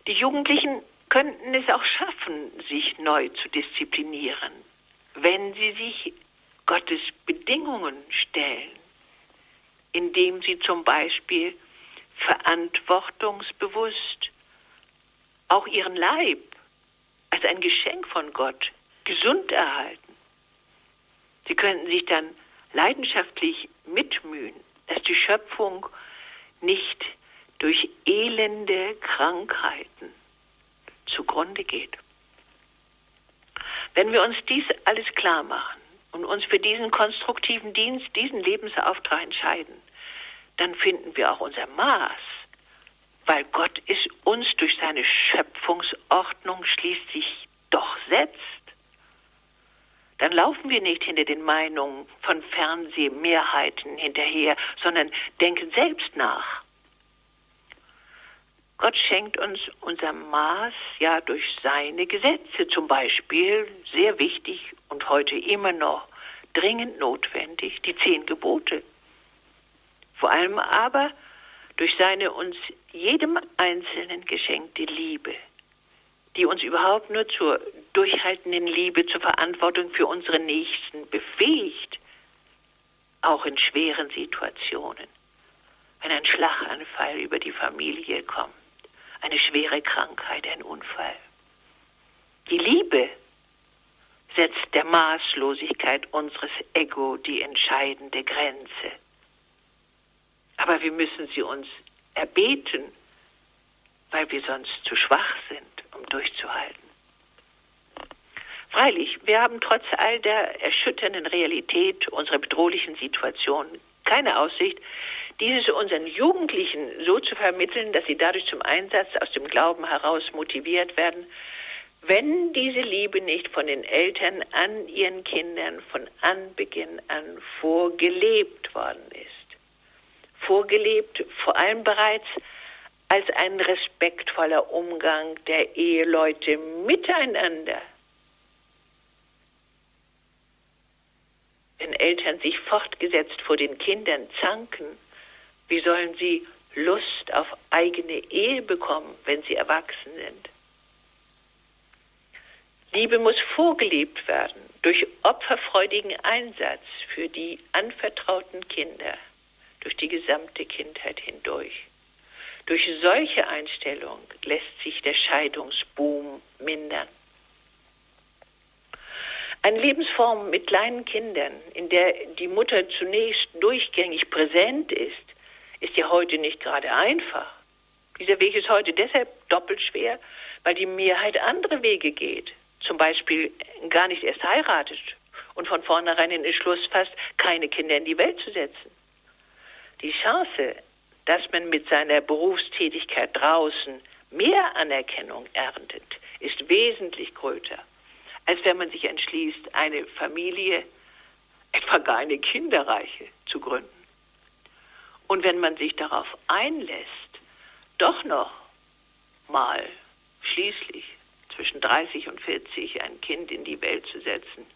Die Jugendlichen könnten es auch schaffen, sich neu zu disziplinieren, wenn sie sich Gottes Bedingungen stellen, indem sie zum Beispiel verantwortungsbewusst auch ihren Leib als ein Geschenk von Gott gesund erhalten. Sie könnten sich dann leidenschaftlich mitmühen, dass die Schöpfung nicht durch elende Krankheiten zugrunde geht. Wenn wir uns dies alles klar machen und uns für diesen konstruktiven Dienst, diesen Lebensauftrag entscheiden, dann finden wir auch unser Maß, weil Gott es uns durch seine Schöpfungsordnung schließlich doch setzt. Dann laufen wir nicht hinter den Meinungen von Fernsehmehrheiten hinterher, sondern denken selbst nach. Gott schenkt uns unser Maß ja durch seine Gesetze, zum Beispiel sehr wichtig und heute immer noch dringend notwendig, die zehn Gebote. Vor allem aber durch seine uns jedem Einzelnen geschenkte Liebe, die uns überhaupt nur zur durchhaltenden Liebe, zur Verantwortung für unsere Nächsten befähigt, auch in schweren Situationen, wenn ein Schlaganfall über die Familie kommt eine schwere Krankheit, ein Unfall. Die Liebe setzt der Maßlosigkeit unseres Ego die entscheidende Grenze. Aber wir müssen sie uns erbeten, weil wir sonst zu schwach sind, um durchzuhalten. Freilich, wir haben trotz all der erschütternden Realität unserer bedrohlichen Situation keine Aussicht, dieses unseren Jugendlichen so zu vermitteln, dass sie dadurch zum Einsatz aus dem Glauben heraus motiviert werden, wenn diese Liebe nicht von den Eltern an ihren Kindern von Anbeginn an vorgelebt worden ist. Vorgelebt vor allem bereits als ein respektvoller Umgang der Eheleute miteinander. Wenn Eltern sich fortgesetzt vor den Kindern zanken, wie sollen sie Lust auf eigene Ehe bekommen, wenn sie erwachsen sind? Liebe muss vorgelebt werden durch opferfreudigen Einsatz für die anvertrauten Kinder durch die gesamte Kindheit hindurch. Durch solche Einstellung lässt sich der Scheidungsboom mindern. Eine Lebensform mit kleinen Kindern, in der die Mutter zunächst durchgängig präsent ist, ist ja heute nicht gerade einfach. Dieser Weg ist heute deshalb doppelt schwer, weil die Mehrheit andere Wege geht. Zum Beispiel gar nicht erst heiratet und von vornherein den Entschluss fasst, keine Kinder in die Welt zu setzen. Die Chance, dass man mit seiner Berufstätigkeit draußen mehr Anerkennung erntet, ist wesentlich größer, als wenn man sich entschließt, eine Familie, etwa gar eine kinderreiche, zu gründen. Und wenn man sich darauf einlässt, doch noch mal schließlich zwischen 30 und 40 ein Kind in die Welt zu setzen,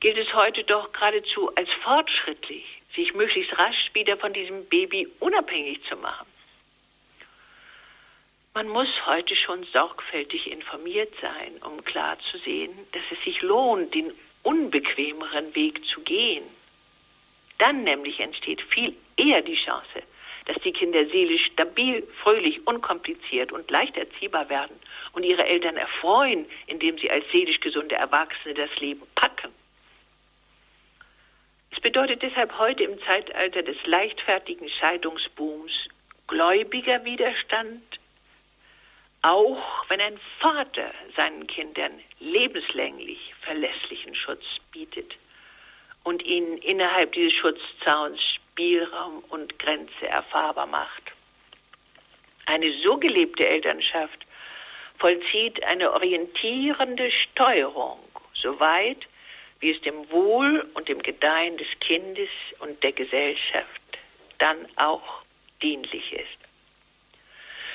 gilt es heute doch geradezu als fortschrittlich, sich möglichst rasch wieder von diesem Baby unabhängig zu machen. Man muss heute schon sorgfältig informiert sein, um klar zu sehen, dass es sich lohnt, den unbequemeren Weg zu gehen. Dann nämlich entsteht viel eher die Chance, dass die Kinder seelisch stabil, fröhlich, unkompliziert und leicht erziehbar werden und ihre Eltern erfreuen, indem sie als seelisch gesunde Erwachsene das Leben packen. Es bedeutet deshalb heute im Zeitalter des leichtfertigen Scheidungsbooms gläubiger Widerstand, auch wenn ein Vater seinen Kindern lebenslänglich verlässlichen Schutz bietet und ihnen innerhalb dieses Schutzzauns Spielraum und Grenze erfahrbar macht. Eine so gelebte Elternschaft vollzieht eine orientierende Steuerung, soweit wie es dem Wohl und dem Gedeihen des Kindes und der Gesellschaft dann auch dienlich ist.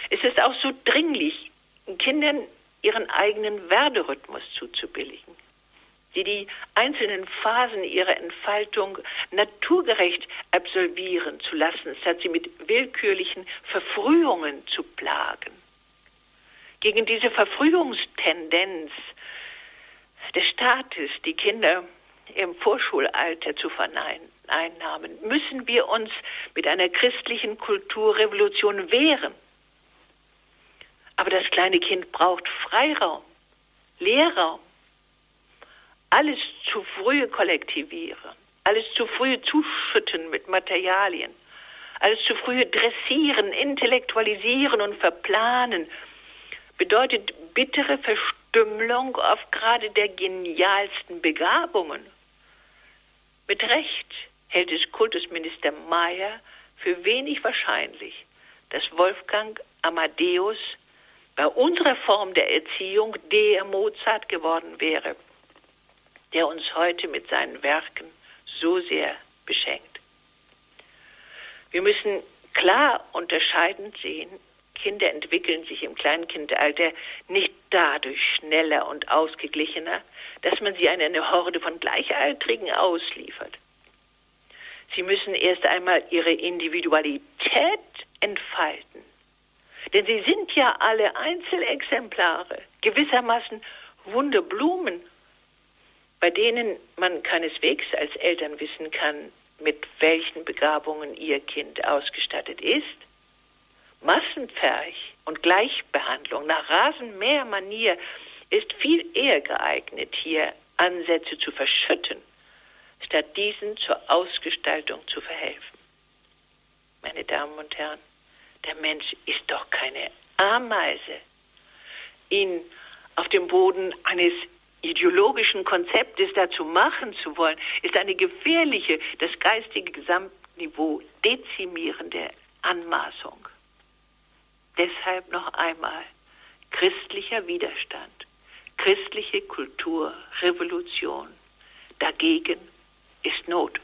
Es ist auch so dringlich, Kindern ihren eigenen Werderhythmus zuzubilligen, die die einzelnen Phasen ihrer Entfaltung naturgerecht absolvieren zu lassen, statt sie mit willkürlichen Verfrühungen zu plagen. Gegen diese Verfrühungstendenz des Staates, die Kinder im Vorschulalter zu vereinnahmen, müssen wir uns mit einer christlichen Kulturrevolution wehren. Aber das kleine Kind braucht Freiraum, Leerraum. Alles zu früh kollektivieren, alles zu früh zuschütten mit Materialien, alles zu früh dressieren, intellektualisieren und verplanen, bedeutet bittere Verstümmelung auf gerade der genialsten Begabungen. Mit Recht hält es Kultusminister Mayer für wenig wahrscheinlich, dass Wolfgang Amadeus bei unserer Form der Erziehung der Mozart geworden wäre, der uns heute mit seinen Werken so sehr beschenkt. Wir müssen klar unterscheidend sehen, Kinder entwickeln sich im Kleinkindalter nicht dadurch schneller und ausgeglichener, dass man sie an eine Horde von Gleichaltrigen ausliefert. Sie müssen erst einmal ihre Individualität entfalten denn sie sind ja alle Einzelexemplare, gewissermaßen Wunderblumen, bei denen man keineswegs als Eltern wissen kann, mit welchen Begabungen ihr Kind ausgestattet ist. Massenpferch und Gleichbehandlung nach Rasenmähermanier ist viel eher geeignet, hier Ansätze zu verschütten, statt diesen zur Ausgestaltung zu verhelfen. Meine Damen und Herren, der Mensch ist doch keine Ameise. Ihn auf dem Boden eines ideologischen Konzeptes dazu machen zu wollen, ist eine gefährliche, das geistige Gesamtniveau dezimierende Anmaßung. Deshalb noch einmal christlicher Widerstand, christliche Kulturrevolution. Dagegen ist Not.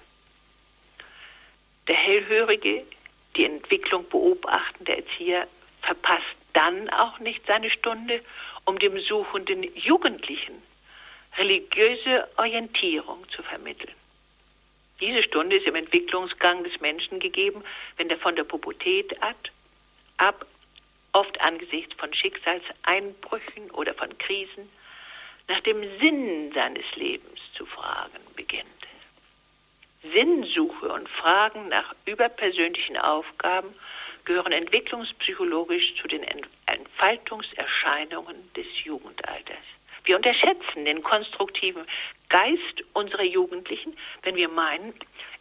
Der hellhörige die Entwicklung beobachtende Erzieher verpasst dann auch nicht seine Stunde, um dem suchenden Jugendlichen religiöse Orientierung zu vermitteln. Diese Stunde ist im Entwicklungsgang des Menschen gegeben, wenn er von der Pubertät ab, oft angesichts von Schicksalseinbrüchen oder von Krisen, nach dem Sinn seines Lebens zu fragen beginnt. Sinnsuche und Fragen nach überpersönlichen Aufgaben gehören entwicklungspsychologisch zu den Entfaltungserscheinungen des Jugendalters. Wir unterschätzen den konstruktiven Geist unserer Jugendlichen, wenn wir meinen,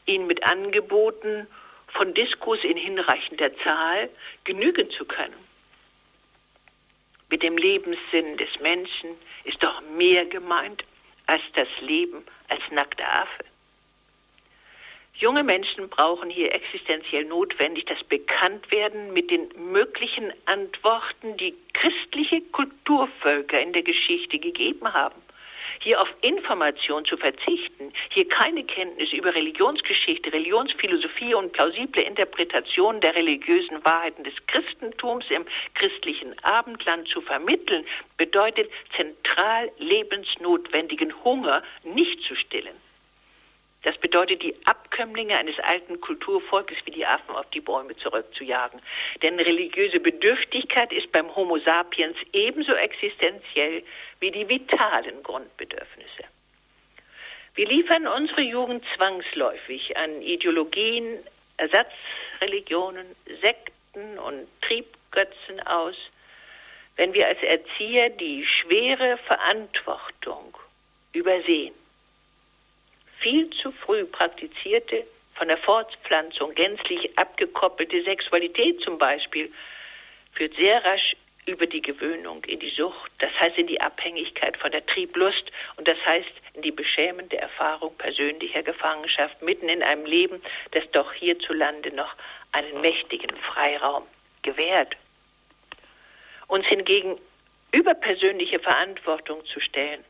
ihnen mit Angeboten von Diskurs in hinreichender Zahl genügen zu können. Mit dem Lebenssinn des Menschen ist doch mehr gemeint als das Leben als nackter Affe. Junge Menschen brauchen hier existenziell notwendig das Bekanntwerden mit den möglichen Antworten, die christliche Kulturvölker in der Geschichte gegeben haben. Hier auf Information zu verzichten, hier keine Kenntnis über Religionsgeschichte, Religionsphilosophie und plausible Interpretation der religiösen Wahrheiten des Christentums im christlichen Abendland zu vermitteln, bedeutet zentral lebensnotwendigen Hunger nicht zu stillen. Das bedeutet, die Abkömmlinge eines alten Kulturvolkes wie die Affen auf die Bäume zurückzujagen. Denn religiöse Bedürftigkeit ist beim Homo sapiens ebenso existenziell wie die vitalen Grundbedürfnisse. Wir liefern unsere Jugend zwangsläufig an Ideologien, Ersatzreligionen, Sekten und Triebgötzen aus, wenn wir als Erzieher die schwere Verantwortung übersehen viel zu früh praktizierte, von der Fortpflanzung gänzlich abgekoppelte Sexualität zum Beispiel, führt sehr rasch über die Gewöhnung in die Sucht, das heißt in die Abhängigkeit von der Trieblust und das heißt in die beschämende Erfahrung persönlicher Gefangenschaft mitten in einem Leben, das doch hierzulande noch einen mächtigen Freiraum gewährt. Uns hingegen über persönliche Verantwortung zu stellen,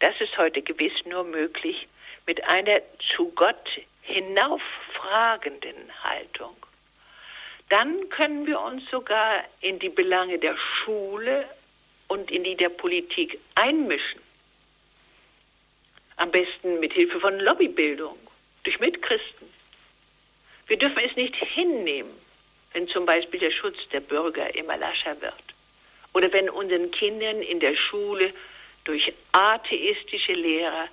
das ist heute gewiss nur möglich, mit einer zu Gott hinauffragenden Haltung. dann können wir uns sogar in die Belange der Schule und in die der Politik einmischen. Am besten mit Hilfe von Lobbybildung, durch Mitchristen. Wir dürfen es nicht hinnehmen, wenn zum Beispiel der Schutz der Bürger immer lascher wird. Oder wenn unseren Kindern in der Schule durch atheistische Lehrer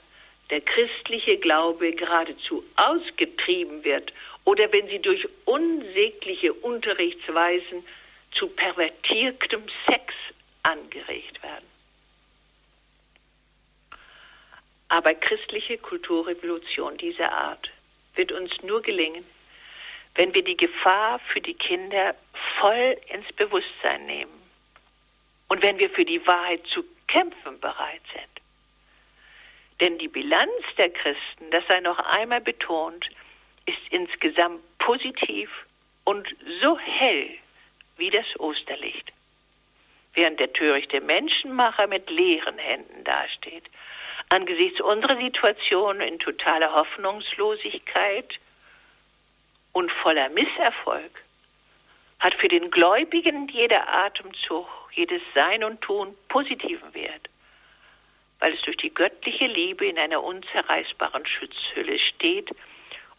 der christliche Glaube geradezu ausgetrieben wird oder wenn sie durch unsägliche Unterrichtsweisen zu pervertiertem Sex angeregt werden. Aber christliche Kulturrevolution dieser Art wird uns nur gelingen, wenn wir die Gefahr für die Kinder voll ins Bewusstsein nehmen und wenn wir für die Wahrheit zu kämpfen bereit sind. Denn die Bilanz der Christen, das sei noch einmal betont, ist insgesamt positiv und so hell wie das Osterlicht. Während der törichte Menschenmacher mit leeren Händen dasteht, angesichts unserer Situation in totaler Hoffnungslosigkeit und voller Misserfolg, hat für den Gläubigen jeder Atemzug, jedes Sein und Tun positiven Wert, weil es durch die göttliche Liebe in einer unzerreißbaren Schutzhülle steht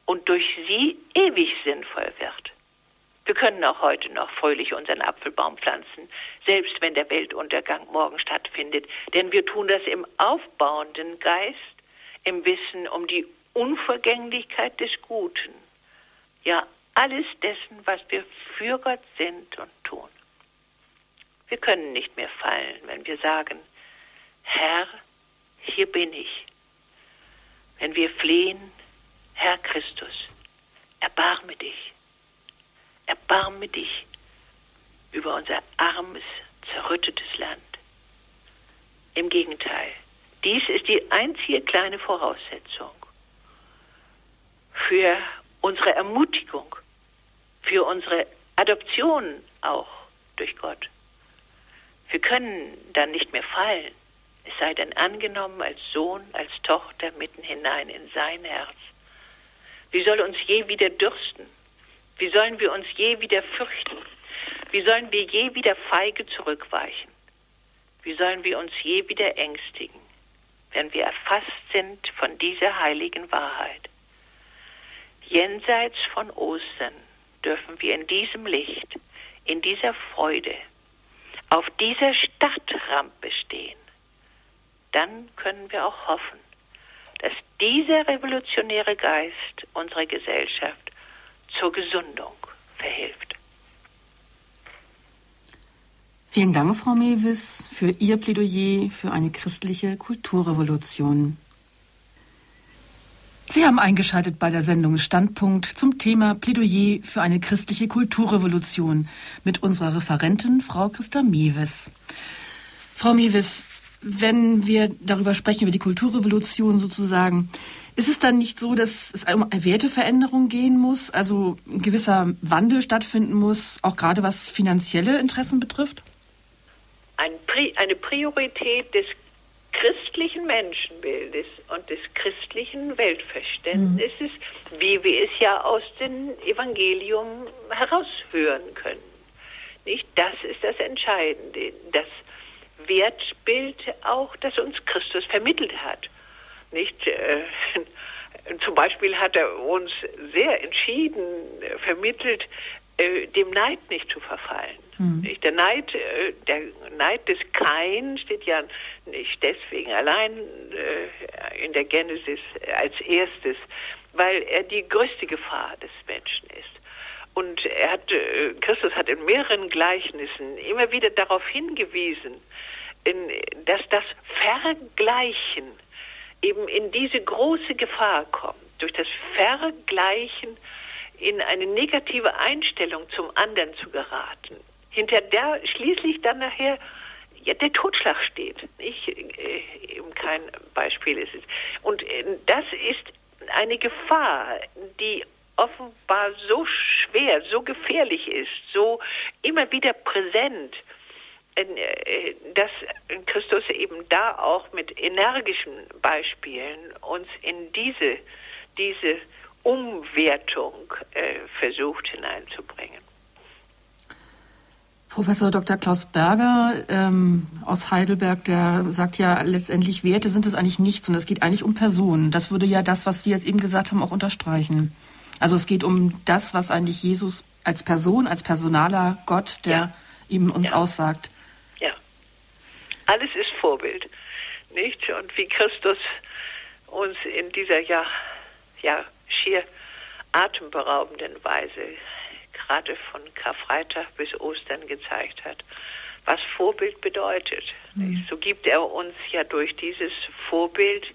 und durch sie ewig sinnvoll wird. Wir können auch heute noch fröhlich unseren Apfelbaum pflanzen, selbst wenn der Weltuntergang morgen stattfindet, denn wir tun das im aufbauenden Geist, im Wissen um die Unvergänglichkeit des Guten, ja alles dessen, was wir für Gott sind und tun. Wir können nicht mehr fallen, wenn wir sagen, Herr, hier bin ich. Wenn wir flehen, Herr Christus, erbarme dich erbarme dich über unser armes, zerrüttetes Land. Im Gegenteil, dies ist die einzige kleine Voraussetzung für unsere Ermutigung, für unsere Adoption auch durch Gott. Wir können dann nicht mehr fallen, es sei denn angenommen als Sohn, als Tochter mitten hinein in sein Herz. Wie soll uns je wieder dürsten? Wie sollen wir uns je wieder fürchten? Wie sollen wir je wieder feige zurückweichen? Wie sollen wir uns je wieder ängstigen, wenn wir erfasst sind von dieser heiligen Wahrheit? Jenseits von Ostern dürfen wir in diesem Licht, in dieser Freude, auf dieser Stadtrampe stehen. Dann können wir auch hoffen, dass dieser revolutionäre Geist unserer Gesellschaft zur Gesundung verhilft. Vielen Dank, Frau Mewis, für Ihr Plädoyer für eine christliche Kulturrevolution. Sie haben eingeschaltet bei der Sendung Standpunkt zum Thema Plädoyer für eine christliche Kulturrevolution mit unserer Referentin Frau Christa Mewes. Frau Mewes, wenn wir darüber sprechen, über die Kulturrevolution sozusagen, ist es dann nicht so, dass es um eine Werteveränderung gehen muss, also ein gewisser Wandel stattfinden muss, auch gerade was finanzielle Interessen betrifft? Eine Priorität des christlichen Menschenbildes und des christlichen Weltverständnisses, mhm. wie wir es ja aus dem Evangelium heraushören können. Nicht? Das ist das Entscheidende, das Wertbild auch, das uns Christus vermittelt hat. Nicht? Äh, zum Beispiel hat er uns sehr entschieden äh, vermittelt, äh, dem Neid nicht zu verfallen. Mhm. Der Neid, äh, der Neid des Kain steht ja nicht deswegen allein in der Genesis als erstes, weil er die größte Gefahr des Menschen ist. Und er hat, Christus hat in mehreren Gleichnissen immer wieder darauf hingewiesen, in, dass das Vergleichen eben in diese große Gefahr kommt, durch das Vergleichen in eine negative Einstellung zum anderen zu geraten, hinter der schließlich dann nachher ja, der Totschlag steht. Ich, äh, eben kein Beispiel ist es. Und äh, das ist eine Gefahr, die offenbar so schwer, so gefährlich ist, so immer wieder präsent dass Christus eben da auch mit energischen Beispielen uns in diese, diese Umwertung äh, versucht hineinzubringen. Professor Dr. Klaus Berger ähm, aus Heidelberg, der sagt ja letztendlich, Werte sind es eigentlich nichts und es geht eigentlich um Personen. Das würde ja das, was Sie jetzt eben gesagt haben, auch unterstreichen. Also es geht um das, was eigentlich Jesus als Person, als personaler Gott, der ja. ihm uns ja. aussagt. Alles ist Vorbild, nicht? Und wie Christus uns in dieser ja, ja schier atemberaubenden Weise gerade von Karfreitag bis Ostern gezeigt hat, was Vorbild bedeutet. Mhm. So gibt er uns ja durch dieses Vorbild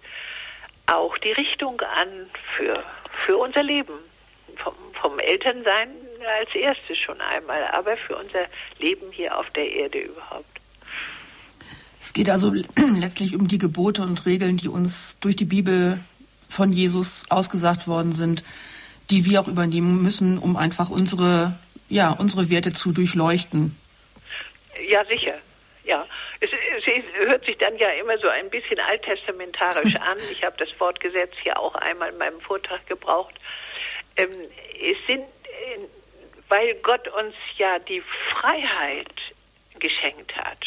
auch die Richtung an für, für unser Leben. Vom, vom Elternsein als erstes schon einmal, aber für unser Leben hier auf der Erde überhaupt. Es geht also letztlich um die Gebote und Regeln, die uns durch die Bibel von Jesus ausgesagt worden sind die wir auch übernehmen müssen, um einfach unsere, ja, unsere Werte zu durchleuchten. Ja, sicher. Ja, es, es, hört sich dann ja immer so ein bisschen alttestamentarisch an. Ich habe das Wortgesetz hier auch einmal in meinem Vortrag gebraucht. Ähm, es sind, äh, weil Gott uns ja die Freiheit geschenkt hat,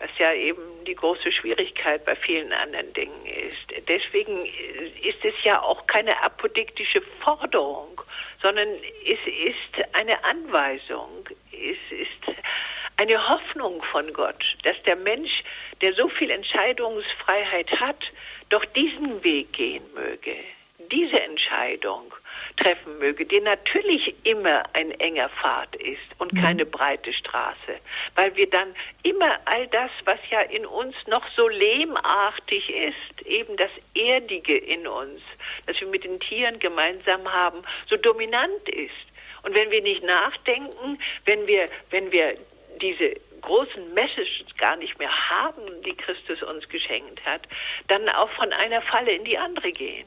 was ja eben die große Schwierigkeit bei vielen anderen Dingen ist. Deswegen ist es ja auch keine apodiktische Forderung, sondern es ist eine Anweisung, es ist eine Hoffnung von Gott, dass der Mensch, der so viel Entscheidungsfreiheit hat, doch diesen Weg gehen möge, diese Entscheidung treffen möge, die natürlich immer ein enger Pfad ist und mhm. keine breite Straße, weil wir dann immer all das, was ja in uns noch so lehmartig ist, eben das Erdige in uns, das wir mit den Tieren gemeinsam haben, so dominant ist. Und wenn wir nicht nachdenken, wenn wir, wenn wir diese großen Messages gar nicht mehr haben, die Christus uns geschenkt hat, dann auch von einer Falle in die andere gehen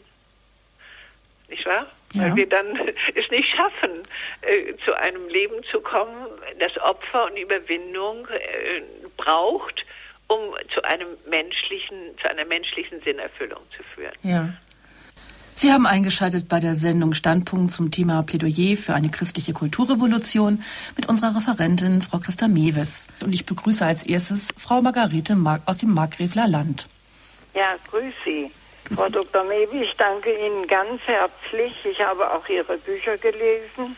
nicht wahr? Ja. Weil wir dann es nicht schaffen, äh, zu einem Leben zu kommen, das Opfer und Überwindung äh, braucht, um zu einem menschlichen, zu einer menschlichen Sinnerfüllung zu führen. Ja. Sie haben eingeschaltet bei der Sendung Standpunkt zum Thema Plädoyer für eine christliche Kulturrevolution mit unserer Referentin Frau Christa Mewes. Und ich begrüße als erstes Frau Margarete Mark aus dem Markgräfler Land. Ja, grüß Sie. Frau Dr. Mewi, ich danke Ihnen ganz herzlich. Ich habe auch Ihre Bücher gelesen.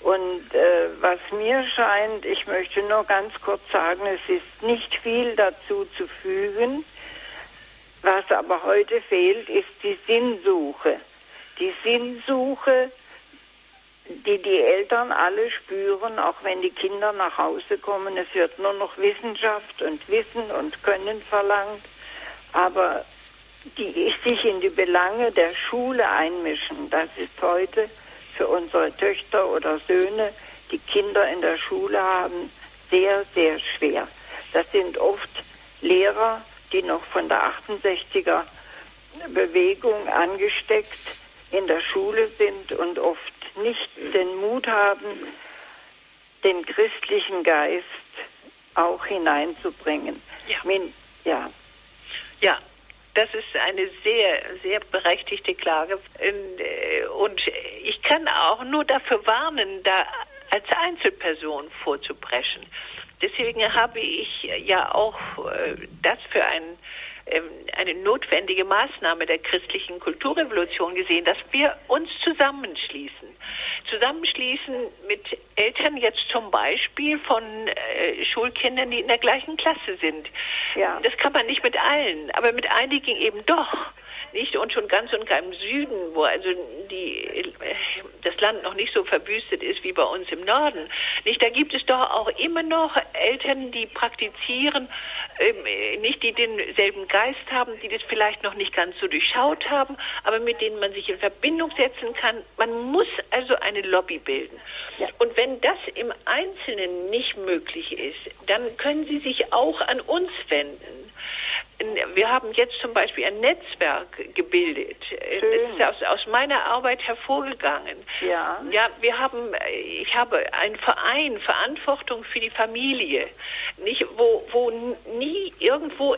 Und äh, was mir scheint, ich möchte nur ganz kurz sagen, es ist nicht viel dazu zu fügen. Was aber heute fehlt, ist die Sinnsuche. Die Sinnsuche, die die Eltern alle spüren, auch wenn die Kinder nach Hause kommen. Es wird nur noch Wissenschaft und Wissen und Können verlangt. Aber die sich in die Belange der Schule einmischen. Das ist heute für unsere Töchter oder Söhne, die Kinder in der Schule haben, sehr, sehr schwer. Das sind oft Lehrer, die noch von der 68er Bewegung angesteckt in der Schule sind und oft nicht den Mut haben, den christlichen Geist auch hineinzubringen. Ja. Min, ja. ja, das ist eine sehr, sehr berechtigte Klage. Äh, und ich kann auch nur dafür warnen, da als Einzelperson vorzupreschen. Deswegen habe ich ja auch äh, das für ein, ähm, eine notwendige Maßnahme der christlichen Kulturrevolution gesehen, dass wir uns zusammenschließen zusammenschließen mit Eltern jetzt zum Beispiel von äh, Schulkindern, die in der gleichen Klasse sind. Ja. Das kann man nicht mit allen, aber mit einigen eben doch nicht und schon ganz und gar im Süden, wo also die, das Land noch nicht so verwüstet ist wie bei uns im Norden, nicht, da gibt es doch auch immer noch Eltern, die praktizieren, ähm, nicht die denselben Geist haben, die das vielleicht noch nicht ganz so durchschaut haben, aber mit denen man sich in Verbindung setzen kann. Man muss also eine Lobby bilden. Ja. Und wenn das im Einzelnen nicht möglich ist, dann können Sie sich auch an uns wenden wir haben jetzt zum Beispiel ein Netzwerk gebildet. Schön. Das ist aus, aus meiner Arbeit hervorgegangen. Ja. Ja, wir haben, ich habe einen Verein, Verantwortung für die Familie, nicht, wo, wo nie irgendwo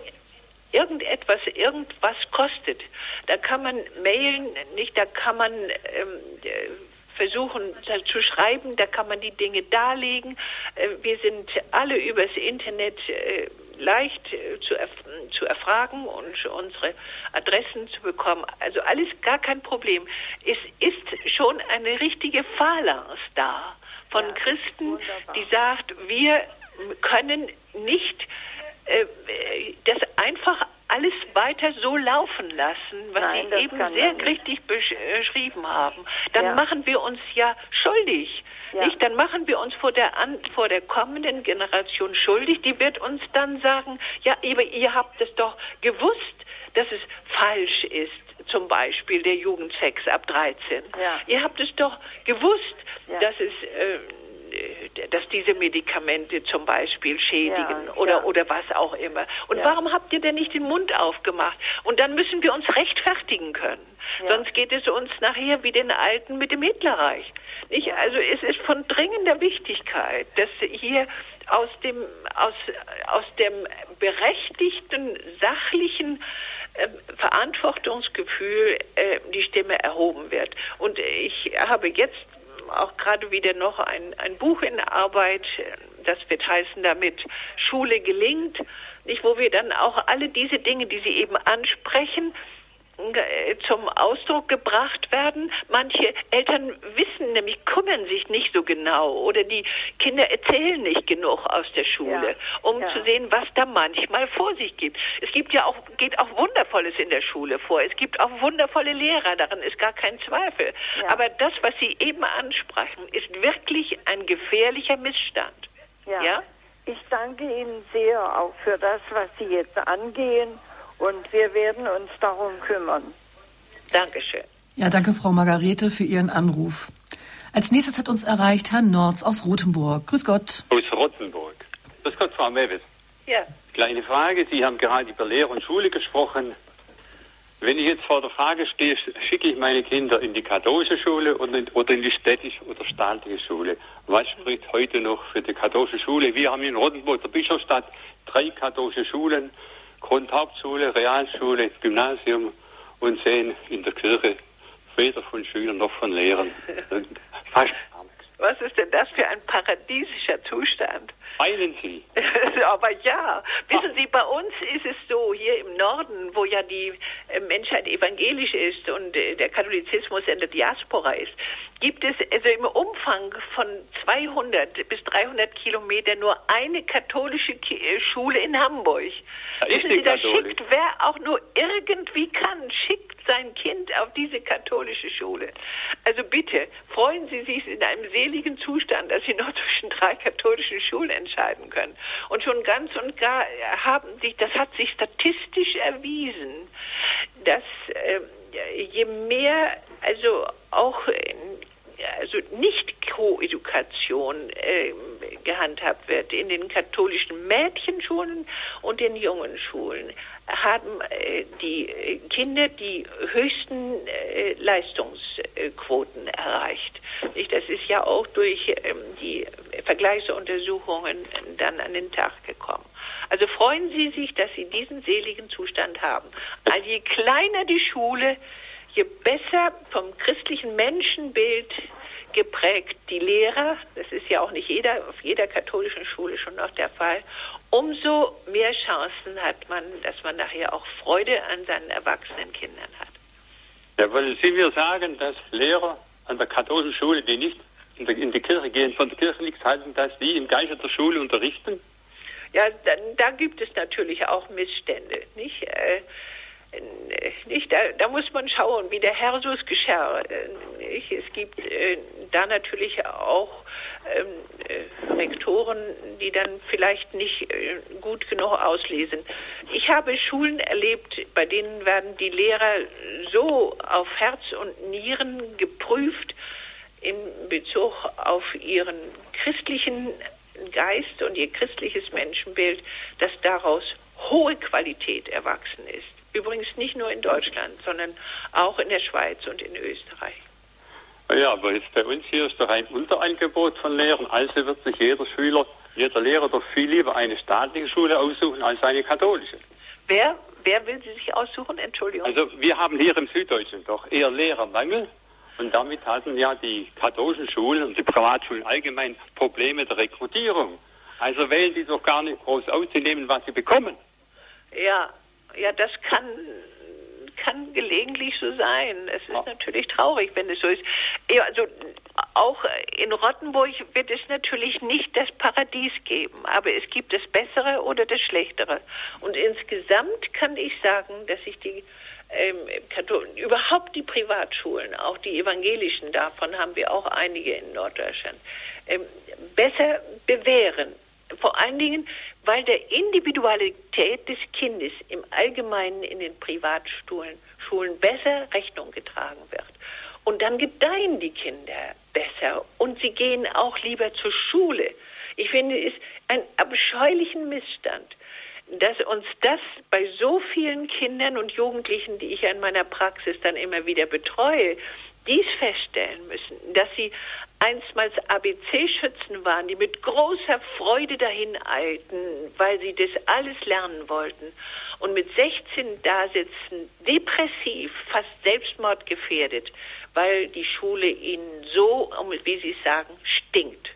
irgendetwas irgendwas kostet. Da kann man mailen, nicht, da kann man ähm, versuchen zu schreiben, da kann man die Dinge darlegen. Äh, wir sind alle übers Internet äh, leicht äh, zu, erf zu erfragen und unsere Adressen zu bekommen. Also alles gar kein Problem. Es ist schon eine richtige Phalanx da von ja, Christen, die sagt, wir können nicht äh, das einfach alles weiter so laufen lassen, was Nein, Sie eben sehr richtig beschrieben haben. Dann ja. machen wir uns ja schuldig. Ja. Nicht? Dann machen wir uns vor der, an, vor der kommenden Generation schuldig. Die wird uns dann sagen, ja, aber ihr habt es doch gewusst, dass es falsch ist, zum Beispiel der Jugendsex ab 13. Ja. Ihr habt es doch gewusst, dass es äh, dass diese Medikamente zum Beispiel schädigen ja, oder, ja. oder was auch immer. Und ja. warum habt ihr denn nicht den Mund aufgemacht? Und dann müssen wir uns rechtfertigen können. Sonst geht es uns nachher wie den Alten mit dem Hitlerreich. Nicht? Also es ist von dringender Wichtigkeit, dass hier aus dem, aus, aus dem berechtigten, sachlichen äh, Verantwortungsgefühl äh, die Stimme erhoben wird. Und ich habe jetzt auch gerade wieder noch ein, ein Buch in Arbeit, das wird heißen damit Schule gelingt, nicht, wo wir dann auch alle diese Dinge, die Sie eben ansprechen, zum Ausdruck gebracht werden. Manche Eltern wissen nämlich, kümmern sich nicht so genau oder die Kinder erzählen nicht genug aus der Schule, ja. um ja. zu sehen, was da manchmal vor sich gibt. Es gibt ja auch, geht auch Wundervolles in der Schule vor. Es gibt auch wundervolle Lehrer, daran ist gar kein Zweifel. Ja. Aber das, was Sie eben ansprachen, ist wirklich ein gefährlicher Missstand. ja? Ich danke Ihnen sehr auch für das, was Sie jetzt angehen und wir werden uns darum kümmern. Dankeschön. Ja, danke, Frau Margarete, für Ihren Anruf. Als nächstes hat uns erreicht Herr Norz aus Rothenburg. Grüß Gott. Aus Rothenburg. Grüß Gott, Frau Mewes. Ja. Kleine Frage. Sie haben gerade über Lehre und Schule gesprochen. Wenn ich jetzt vor der Frage stehe, schicke ich meine Kinder in die katholische Schule oder in, die städtische oder staatliche Schule. Was spricht heute noch für die katholische Schule? Wir haben in Rothenburg, der Bischofsstadt, drei katholische Schulen. Grundhauptschule, Realschule, Gymnasium und sehen in der Kirche weder von Schülern noch von Lehrern. Fast Was ist denn das für ein paradiesischer Zustand? Meinen Sie? Aber ja, wissen Sie, bei uns ist es so, hier im Norden, wo ja die äh, Menschheit evangelisch ist und äh, der Katholizismus in der Diaspora ist, gibt es also im Umfang von 200 bis 300 Kilometern nur eine katholische äh, Schule in Hamburg. Da Wissen Sie, da schickt wer auch nur irgendwie kann, schickt sein Kind auf diese katholische Schule. Also bitte, freuen Sie sich in einem seligen Zustand, dass Sie noch zwischen drei katholischen Schulen entscheiden können. Und schon ganz und gar haben sich, das hat sich statistisch erwiesen, dass äh, je mehr, also auch also nicht Koedukation äh, gehandhabt wird in den katholischen Mädchenschulen und den jungen Schulen, haben äh, die Kinder die höchsten äh, Leistungsquoten erreicht. Das ist ja auch durch ähm, die Vergleichsuntersuchungen dann an den Tag gekommen. Also freuen Sie sich, dass Sie diesen seligen Zustand haben. Also je kleiner die Schule, je besser vom christlichen Menschenbild geprägt die Lehrer, das ist ja auch nicht jeder, auf jeder katholischen Schule schon noch der Fall, umso mehr Chancen hat man, dass man nachher auch Freude an seinen erwachsenen Kindern hat. Ja, wollen Sie mir sagen, dass Lehrer an der katholischen Schule, die nicht in, der, in die Kirche gehen, von der Kirche nichts halten, dass die im Geiste der Schule unterrichten? Ja, da, da gibt es natürlich auch Missstände, nicht? Äh, nicht, da, da, muss man schauen, wie der Hersus geschah. Es gibt äh, da natürlich auch ähm, äh, Rektoren, die dann vielleicht nicht äh, gut genug auslesen. Ich habe Schulen erlebt, bei denen werden die Lehrer so auf Herz und Nieren geprüft in Bezug auf ihren christlichen Geist und ihr christliches Menschenbild, dass daraus hohe Qualität erwachsen ist. Übrigens nicht nur in Deutschland, sondern auch in der Schweiz und in Österreich. Ja, aber jetzt bei uns hier ist doch ein Unterangebot von Lehrern. Also wird sich jeder Schüler, jeder Lehrer doch viel lieber eine staatliche Schule aussuchen als eine katholische. Wer, wer will sie sich aussuchen? Entschuldigung. Also wir haben hier im Süddeutschen doch eher Lehrermangel Und damit hatten ja die katholischen Schulen und die Privatschulen allgemein Probleme der Rekrutierung. Also wählen die doch gar nicht groß auszunehmen, was sie bekommen. Ja, ja, das kann kann gelegentlich so sein. Es ist ja. natürlich traurig, wenn es so ist. Ja, also auch in Rottenburg wird es natürlich nicht das Paradies geben, aber es gibt das Bessere oder das Schlechtere. Und insgesamt kann ich sagen, dass ich die ähm, überhaupt die Privatschulen, auch die evangelischen, davon haben wir auch einige in Norddeutschland, ähm, besser bewähren. Vor allen Dingen, weil der Individualität des Kindes im Allgemeinen in den Privatschulen Schulen besser Rechnung getragen wird. Und dann gedeihen die Kinder besser und sie gehen auch lieber zur Schule. Ich finde es einen abscheulichen Missstand, dass uns das bei so vielen Kindern und Jugendlichen, die ich in meiner Praxis dann immer wieder betreue, dies feststellen müssen, dass sie einstmals ABC-Schützen waren, die mit großer Freude dahin eilten, weil sie das alles lernen wollten und mit 16 da sitzen, depressiv, fast selbstmordgefährdet, weil die Schule ihnen so, wie sie sagen, stinkt.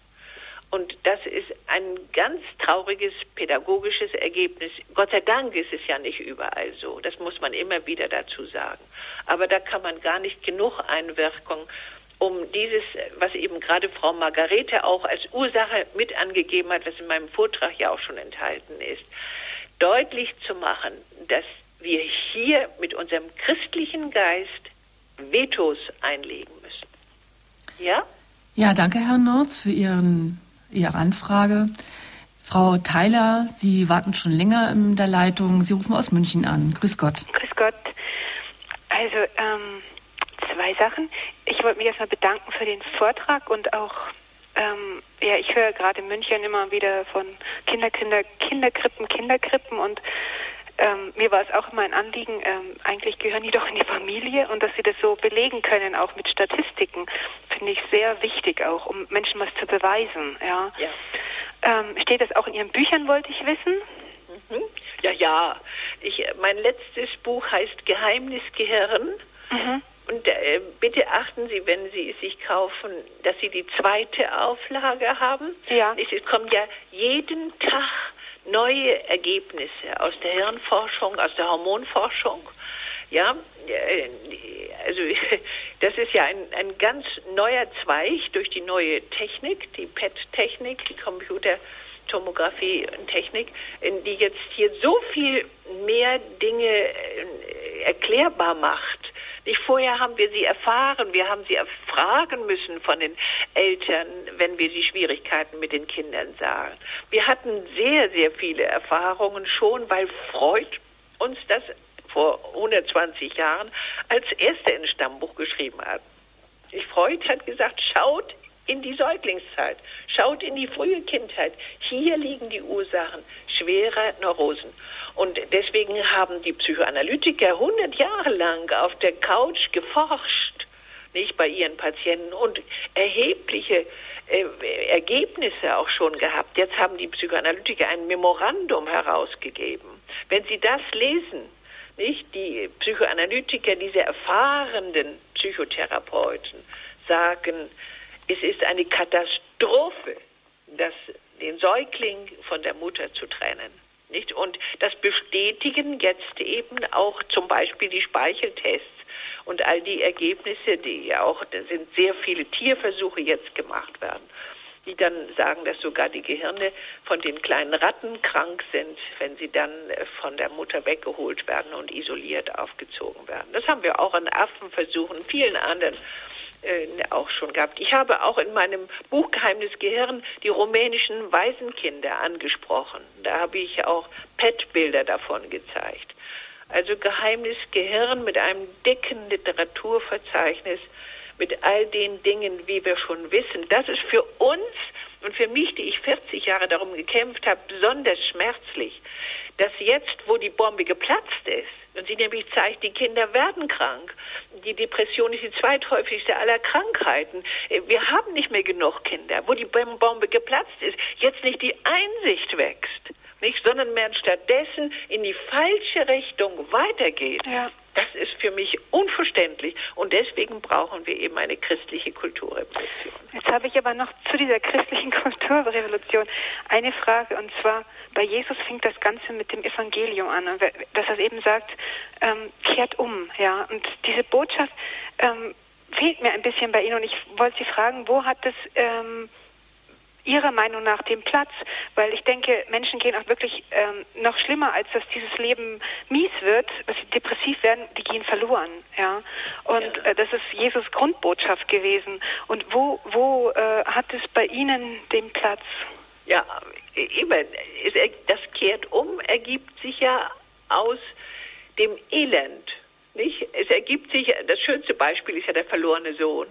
Und das ist ein ganz trauriges pädagogisches Ergebnis. Gott sei Dank ist es ja nicht überall so. Das muss man immer wieder dazu sagen. Aber da kann man gar nicht genug Einwirkung um dieses, was eben gerade Frau Margarete auch als Ursache mit angegeben hat, was in meinem Vortrag ja auch schon enthalten ist, deutlich zu machen, dass wir hier mit unserem christlichen Geist Vetos einlegen müssen. Ja? Ja, danke, Herr Norz, für Ihren, Ihre Anfrage. Frau Theiler, Sie warten schon länger in der Leitung. Sie rufen aus München an. Grüß Gott. Grüß Gott. Also, ähm, zwei Sachen. Ich wollte mich erstmal bedanken für den Vortrag und auch, ähm, ja, ich höre gerade in München immer wieder von Kinder, Kinder, Kinderkrippen, Kinderkrippen und ähm, mir war es auch immer ein Anliegen, ähm, eigentlich gehören die doch in die Familie und dass sie das so belegen können, auch mit Statistiken, finde ich sehr wichtig auch, um Menschen was zu beweisen. Ja. ja. Ähm, steht das auch in Ihren Büchern, wollte ich wissen? Mhm. Ja, ja. Ich, mein letztes Buch heißt Geheimnisgehirn. Mhm. Und äh, bitte achten Sie, wenn Sie es sich kaufen, dass Sie die zweite Auflage haben. Ja. Es kommen ja jeden Tag neue Ergebnisse aus der Hirnforschung, aus der Hormonforschung. Ja, äh, also das ist ja ein, ein ganz neuer Zweig durch die neue Technik, die PET-Technik, die Computertomographie-Technik, die jetzt hier so viel mehr Dinge äh, erklärbar macht nicht vorher haben wir sie erfahren, wir haben sie erfragen müssen von den Eltern, wenn wir die Schwierigkeiten mit den Kindern sahen. Wir hatten sehr, sehr viele Erfahrungen schon, weil Freud uns das vor 120 Jahren als erster ins Stammbuch geschrieben hat. Freud hat gesagt, schaut in die Säuglingszeit, schaut in die frühe Kindheit. Hier liegen die Ursachen schwerer Neurosen. Und deswegen haben die Psychoanalytiker 100 Jahre lang auf der Couch geforscht, nicht bei ihren Patienten und erhebliche äh, Ergebnisse auch schon gehabt. Jetzt haben die Psychoanalytiker ein Memorandum herausgegeben. Wenn Sie das lesen, nicht die Psychoanalytiker, diese erfahrenen Psychotherapeuten sagen, es ist eine Katastrophe, das, den Säugling von der Mutter zu trennen. Nicht? Und das bestätigen jetzt eben auch zum Beispiel die Speicheltests und all die Ergebnisse, die ja auch, da sind sehr viele Tierversuche jetzt gemacht werden, die dann sagen, dass sogar die Gehirne von den kleinen Ratten krank sind, wenn sie dann von der Mutter weggeholt werden und isoliert aufgezogen werden. Das haben wir auch an Affenversuchen, vielen anderen äh, auch schon gehabt. Ich habe auch in meinem Buch Geheimnis Gehirn die rumänischen Waisenkinder angesprochen. Da habe ich auch PET-Bilder davon gezeigt. Also Geheimnis Gehirn mit einem dicken Literaturverzeichnis, mit all den Dingen, wie wir schon wissen. Das ist für uns und für mich, die ich 40 Jahre darum gekämpft habe, besonders schmerzlich, dass jetzt, wo die Bombe geplatzt ist, und sie nämlich zeigt, die Kinder werden krank. Die Depression ist die zweithäufigste aller Krankheiten. Äh, wir haben nicht mehr genug Kinder. Wo die Bombe geplatzt ist, jetzt nicht die Einsicht wächst, nicht, sondern mehr stattdessen in die falsche Richtung weitergeht. Ja. Das ist für mich unverständlich und deswegen brauchen wir eben eine christliche Kulturrevolution. Jetzt habe ich aber noch zu dieser christlichen Kulturrevolution eine Frage und zwar bei Jesus fängt das Ganze mit dem Evangelium an, dass er eben sagt, ähm, kehrt um, ja. Und diese Botschaft ähm, fehlt mir ein bisschen bei Ihnen und ich wollte Sie fragen, wo hat das ähm, Ihrer Meinung nach den Platz? Weil ich denke, Menschen gehen auch wirklich ähm, noch schlimmer, als dass dieses Leben mies wird, dass sie depressiv werden, die gehen verloren. Ja? Und. Äh, das ist Jesus Grundbotschaft gewesen. Und wo, wo äh, hat es bei Ihnen den Platz? Ja, immer. Das kehrt um, ergibt sich ja aus dem Elend. Nicht? Es ergibt sich, das schönste Beispiel ist ja der verlorene Sohn.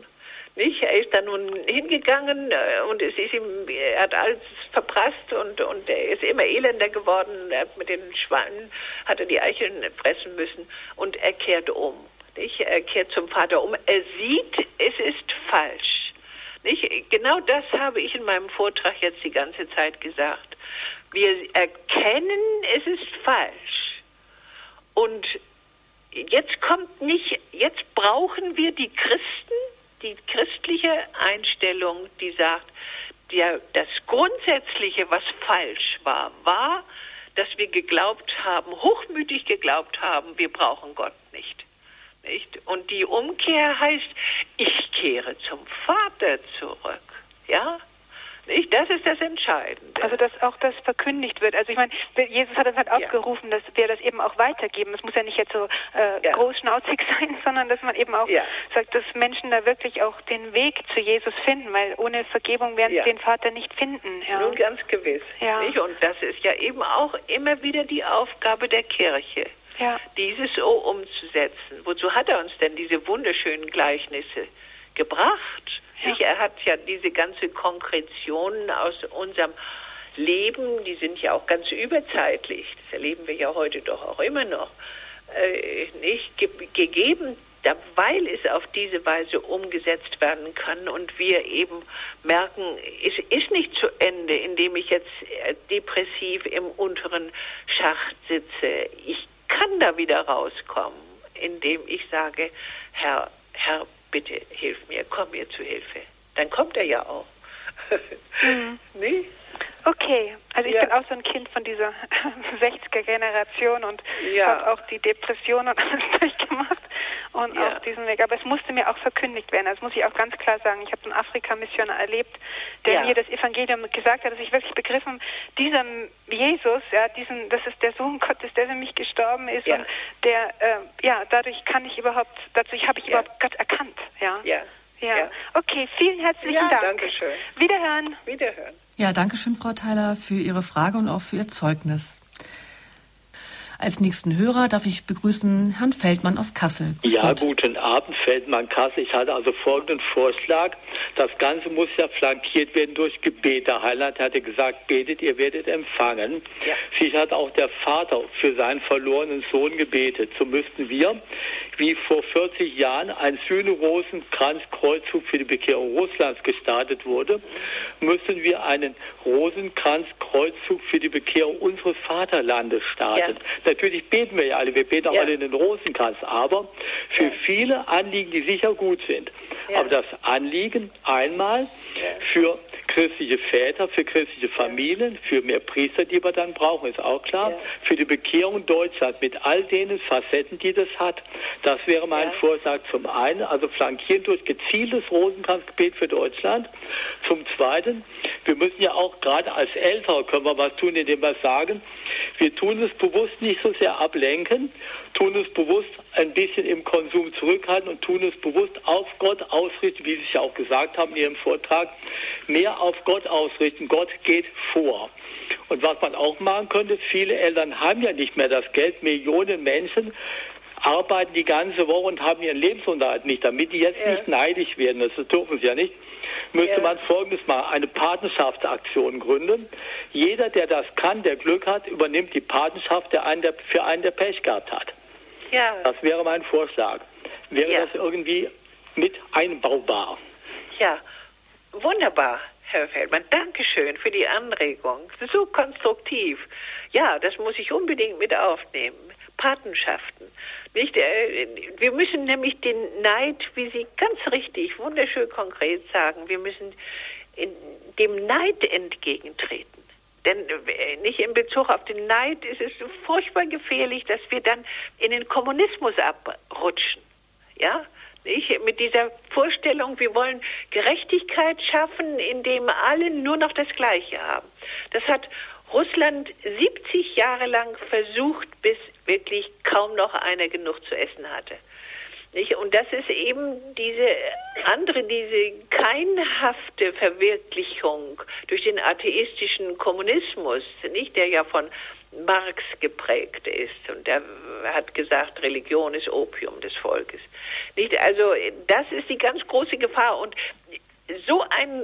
Nicht? Er ist da nun hingegangen äh, und es ist ihm, er hat alles verprasst und, und er ist immer elender geworden. Er hat mit den Schwanen hat er die Eicheln fressen müssen und er kehrt um. Nicht? Er kehrt zum Vater um. Er sieht, es ist falsch. Nicht? Genau das habe ich in meinem Vortrag jetzt die ganze Zeit gesagt. Wir erkennen, es ist falsch. Und jetzt kommt nicht, jetzt brauchen wir die Christen, die christliche Einstellung, die sagt, der, das Grundsätzliche, was falsch war, war, dass wir geglaubt haben, hochmütig geglaubt haben, wir brauchen Gott nicht. nicht? Und die Umkehr heißt, ich kehre zum Vater zurück. Ja? Ich, das ist das Entscheidende. Also dass auch das verkündigt wird. Also ich meine, Jesus hat es halt aufgerufen, ja. dass wir das eben auch weitergeben. Es muss ja nicht jetzt so äh, ja. großschnauzig sein, sondern dass man eben auch ja. sagt, dass Menschen da wirklich auch den Weg zu Jesus finden, weil ohne Vergebung werden sie den Vater nicht finden. Ja. Nun ganz gewiss. Ja. Nicht? Und das ist ja eben auch immer wieder die Aufgabe der Kirche. Ja. Dieses so umzusetzen. Wozu hat er uns denn diese wunderschönen Gleichnisse gebracht? Ja. Er hat ja diese ganze Konkretion aus unserem Leben, die sind ja auch ganz überzeitlich, das erleben wir ja heute doch auch immer noch, äh, nicht ge gegeben, da, weil es auf diese Weise umgesetzt werden kann und wir eben merken, es ist nicht zu Ende, indem ich jetzt äh, depressiv im unteren Schacht sitze. Ich kann da wieder rauskommen, indem ich sage, Herr, Herr, bitte hilf mir, komm mir zu Hilfe. Dann kommt er ja auch. mhm. nee? Okay, also ich ja. bin auch so ein Kind von dieser 60er-Generation und ja. habe auch die Depression und alles durchgemacht und ja. auch diesen Weg. Aber es musste mir auch verkündigt werden. Das muss ich auch ganz klar sagen. Ich habe einen Afrika-Missionar erlebt, der mir das Evangelium gesagt hat, dass ich wirklich begriffen, dieser Jesus, ja, diesen, das ist der Sohn Gottes, der für mich gestorben ist und der, äh, ja, dadurch kann ich überhaupt, dadurch habe ich überhaupt Gott erkannt, ja. Ja. Ja. Okay, vielen herzlichen ja, Dank. Danke schön. Wiederhören. Wiederhören. Ja, danke schön, Frau Theiler, für Ihre Frage und auch für Ihr Zeugnis. Als nächsten Hörer darf ich begrüßen Herrn Feldmann aus Kassel. Grüß ja, Gott. guten Abend, Feldmann Kassel. Ich hatte also folgenden Vorschlag. Das Ganze muss ja flankiert werden durch Gebet. Der Heiland hatte gesagt, betet, ihr werdet empfangen. Ja. Sich hat auch der Vater für seinen verlorenen Sohn gebetet. So müssten wir, wie vor 40 Jahren ein Sühne-Rosenkranz-Kreuzzug für die Bekehrung Russlands gestartet wurde, müssen wir einen Rosenkranz-Kreuzzug für die Bekehrung unseres Vaterlandes starten. Ja. Natürlich beten wir ja alle, wir beten auch ja. alle in den Rosenkranz, aber für ja. viele Anliegen, die sicher gut sind. Aber das Anliegen einmal für christliche Väter, für christliche Familien, für mehr Priester, die wir dann brauchen, ist auch klar. Ja. Für die Bekehrung Deutschlands mit all den Facetten, die das hat. Das wäre mein ja. Vorschlag zum einen, also flankieren durch gezieltes Rosenkranzgebet für Deutschland. Zum zweiten, wir müssen ja auch gerade als Ältere können wir was tun, indem wir sagen, wir tun es bewusst nicht so sehr ablenken, tun es bewusst ein bisschen im Konsum zurückhalten und tun es bewusst auf Gott ausrichten, wie Sie es ja auch gesagt haben in Ihrem Vortrag, mehr auf Gott ausrichten. Gott geht vor. Und was man auch machen könnte, viele Eltern haben ja nicht mehr das Geld. Millionen Menschen arbeiten die ganze Woche und haben ihren Lebensunterhalt nicht. Damit die jetzt ja. nicht neidisch werden, das dürfen sie ja nicht, müsste ja. man folgendes machen, eine Patenschaftsaktion gründen. Jeder, der das kann, der Glück hat, übernimmt die Patenschaft der einen, der, für einen, der Pech gehabt hat. Ja. Das wäre mein Vorschlag. Wäre ja. das irgendwie mit einbaubar? Ja, wunderbar. Herr Feldmann, Dankeschön für die Anregung. So konstruktiv. Ja, das muss ich unbedingt mit aufnehmen. Patenschaften. Nicht, äh, wir müssen nämlich den Neid, wie Sie ganz richtig, wunderschön konkret sagen, wir müssen dem Neid entgegentreten. Denn äh, nicht in Bezug auf den Neid ist es furchtbar gefährlich, dass wir dann in den Kommunismus abrutschen. Ja? Nicht? Mit dieser Vorstellung, wir wollen Gerechtigkeit schaffen, indem alle nur noch das Gleiche haben. Das hat Russland 70 Jahre lang versucht, bis wirklich kaum noch einer genug zu essen hatte. Und das ist eben diese andere, diese keinhafte Verwirklichung durch den atheistischen Kommunismus, nicht, der ja von Marx geprägt ist und der hat gesagt, Religion ist Opium des Volkes. Nicht? Also das ist die ganz große Gefahr und so ein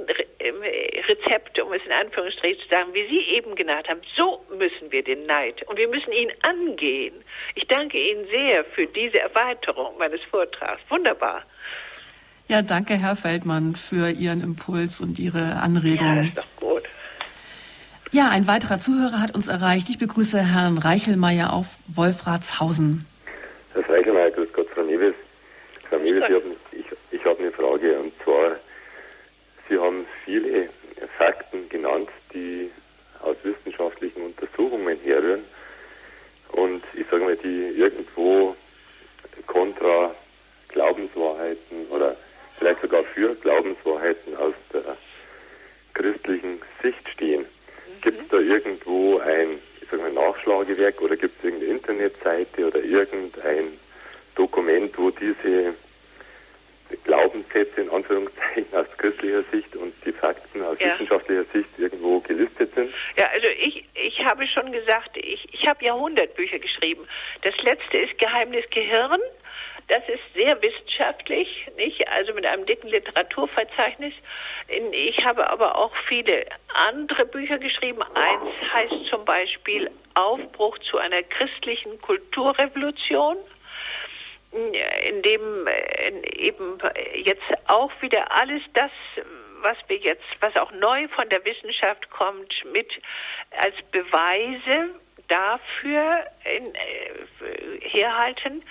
Rezept, um es in Anführungsstrichen zu sagen, wie Sie eben genannt haben, so müssen wir den Neid und wir müssen ihn angehen. Ich danke Ihnen sehr für diese Erweiterung meines Vortrags. Wunderbar. Ja, danke, Herr Feldmann, für Ihren Impuls und Ihre Anregung. Ja, ist doch gut. Ja, ein weiterer Zuhörer hat uns erreicht. Ich begrüße Herrn Reichelmeier auf Wolfratshausen. Herr Reichelmeier, grüß Gott, Frau Neves. Frau Neves, ich, habe eine Frage und zwar viele Fakten genannt, die aus wissenschaftlichen Untersuchungen herrühren und ich sage mal, die irgendwo kontra Glaubenswahrheiten oder vielleicht sogar für Glaubenswahrheiten aus der christlichen Sicht stehen. Mhm. Gibt es da irgendwo ein ich sag mal, Nachschlagewerk oder gibt es irgendeine Internetseite oder irgendein Dokument, wo diese Glaubenssätze in Anführungszeichen aus christlicher Sicht und die Fakten aus ja. wissenschaftlicher Sicht irgendwo gelistet sind? Ja, also ich, ich habe schon gesagt, ich, ich habe Jahrhundertbücher geschrieben. Das letzte ist Geheimnis Gehirn. Das ist sehr wissenschaftlich, nicht? Also mit einem dicken Literaturverzeichnis. Ich habe aber auch viele andere Bücher geschrieben. Eins heißt zum Beispiel Aufbruch zu einer christlichen Kulturrevolution in dem eben jetzt auch wieder alles das, was wir jetzt, was auch neu von der Wissenschaft kommt, mit als Beweise dafür äh, herhalten,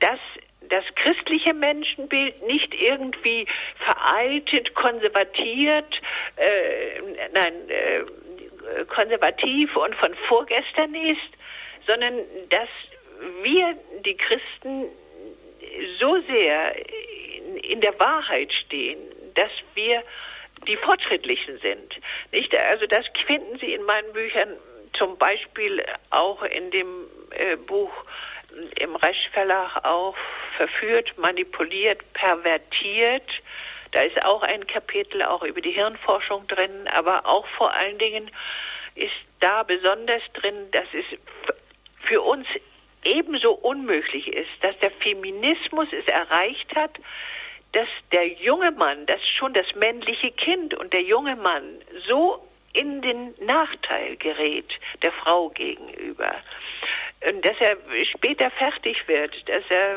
dass das christliche Menschenbild nicht irgendwie veraltet, konservatiert, äh, nein, äh, konservativ und von vorgestern ist, sondern dass wir, die Christen, so sehr in der Wahrheit stehen, dass wir die Fortschrittlichen sind. Nicht? Also das finden Sie in meinen Büchern zum Beispiel auch in dem äh, Buch im Resch Verlag auch verführt, manipuliert, pervertiert. Da ist auch ein Kapitel auch über die Hirnforschung drin, aber auch vor allen Dingen ist da besonders drin, dass es für uns ebenso unmöglich ist, dass der Feminismus es erreicht hat, dass der junge Mann, dass schon das männliche Kind und der junge Mann so in den Nachteil gerät der Frau gegenüber. Und dass er später fertig wird, dass er,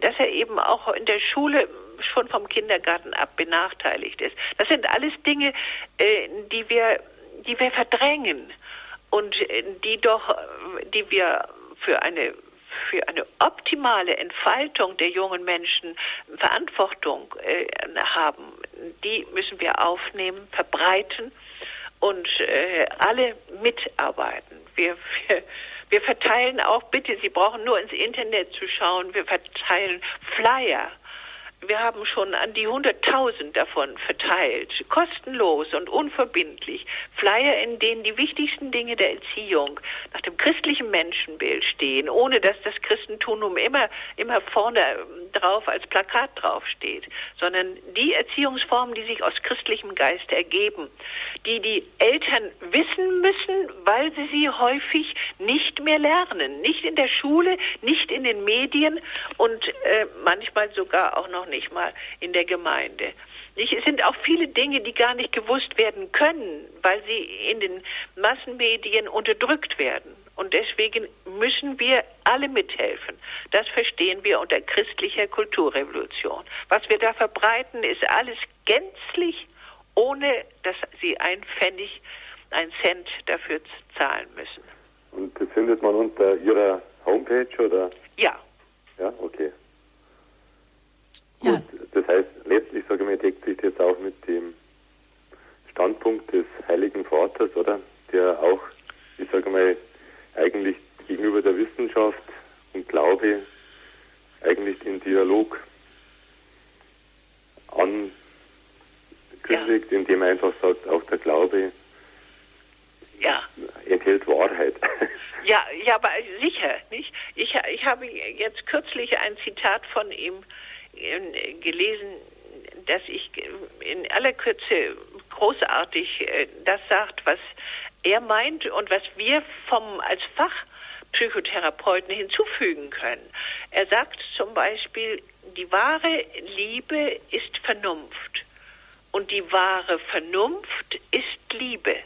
dass er eben auch in der Schule schon vom Kindergarten ab benachteiligt ist. Das sind alles Dinge, äh, die wir, die wir verdrängen und äh, die doch, die wir für eine für eine optimale Entfaltung der jungen Menschen Verantwortung äh, haben, die müssen wir aufnehmen, verbreiten und äh, alle mitarbeiten. Wir, wir, wir verteilen auch, bitte, Sie brauchen nur ins Internet zu schauen, wir verteilen Flyer wir haben schon an die 100.000 davon verteilt, kostenlos und unverbindlich. Flyer, in denen die wichtigsten Dinge der Erziehung nach dem christlichen Menschenbild stehen, ohne dass das Christentum immer, immer vorne ähm, drauf als Plakat draufsteht, sondern die Erziehungsformen, die sich aus christlichem Geist ergeben, die die Eltern wissen müssen, weil sie sie häufig nicht mehr lernen, nicht in der Schule, nicht in den Medien und äh, manchmal sogar auch noch nicht mal in der Gemeinde. Es sind auch viele Dinge, die gar nicht gewusst werden können, weil sie in den Massenmedien unterdrückt werden. Und deswegen müssen wir alle mithelfen. Das verstehen wir unter christlicher Kulturrevolution. Was wir da verbreiten, ist alles gänzlich, ohne dass sie ein Pfennig, ein Cent dafür zahlen müssen. Und das findet man unter Ihrer Homepage oder? Ja. Ja, okay. Ja. Gut, das heißt, letztlich, sage ich mal, deckt sich das auch mit dem Standpunkt des Heiligen Vaters, oder? Der auch, ich sage mal, eigentlich gegenüber der Wissenschaft und Glaube eigentlich den Dialog ankündigt, indem er einfach sagt, auch der Glaube Ja. enthält Wahrheit. Ja, ja, aber sicher, nicht? Ich, ich habe jetzt kürzlich ein Zitat von ihm gelesen, dass ich in aller Kürze großartig äh, das sagt, was er meint und was wir vom als Fachpsychotherapeuten hinzufügen können. Er sagt zum Beispiel, die wahre Liebe ist Vernunft und die wahre Vernunft ist Liebe.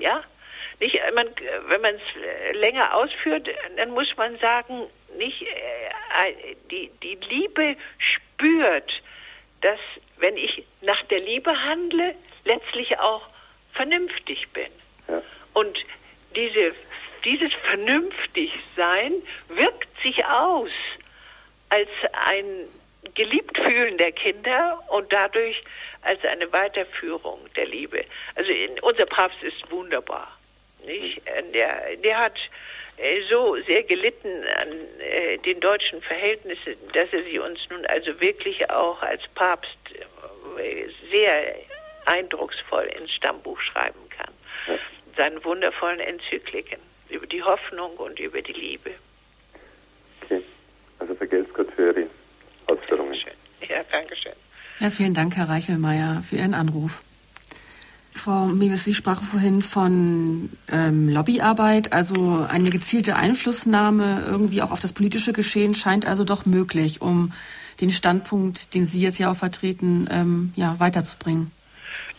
Ja? Nicht, äh, man, wenn man es länger ausführt, dann muss man sagen, nicht, äh, die, die Liebe spürt, dass wenn ich nach der Liebe handle, letztlich auch vernünftig bin. Ja. Und diese, dieses Vernünftigsein wirkt sich aus als ein geliebt fühlen der Kinder und dadurch als eine Weiterführung der Liebe. Also in, unser Papst ist wunderbar. Nicht? Der, der hat äh, so sehr gelitten an äh, den deutschen Verhältnissen, dass er sie uns nun also wirklich auch als Papst äh, sehr eindrucksvoll ins Stammbuch schreiben kann. Seinen wundervollen Enzykliken über die Hoffnung und über die Liebe. Okay. Also vergelt's Gott für Ihre Ausführungen. Ja, danke schön. Ja, vielen Dank, Herr Reichelmeier, für Ihren Anruf. Frau Mewes, Sie sprachen vorhin von ähm, Lobbyarbeit, also eine gezielte Einflussnahme irgendwie auch auf das politische Geschehen scheint also doch möglich, um den Standpunkt, den Sie jetzt ja auch vertreten, ähm, ja, weiterzubringen.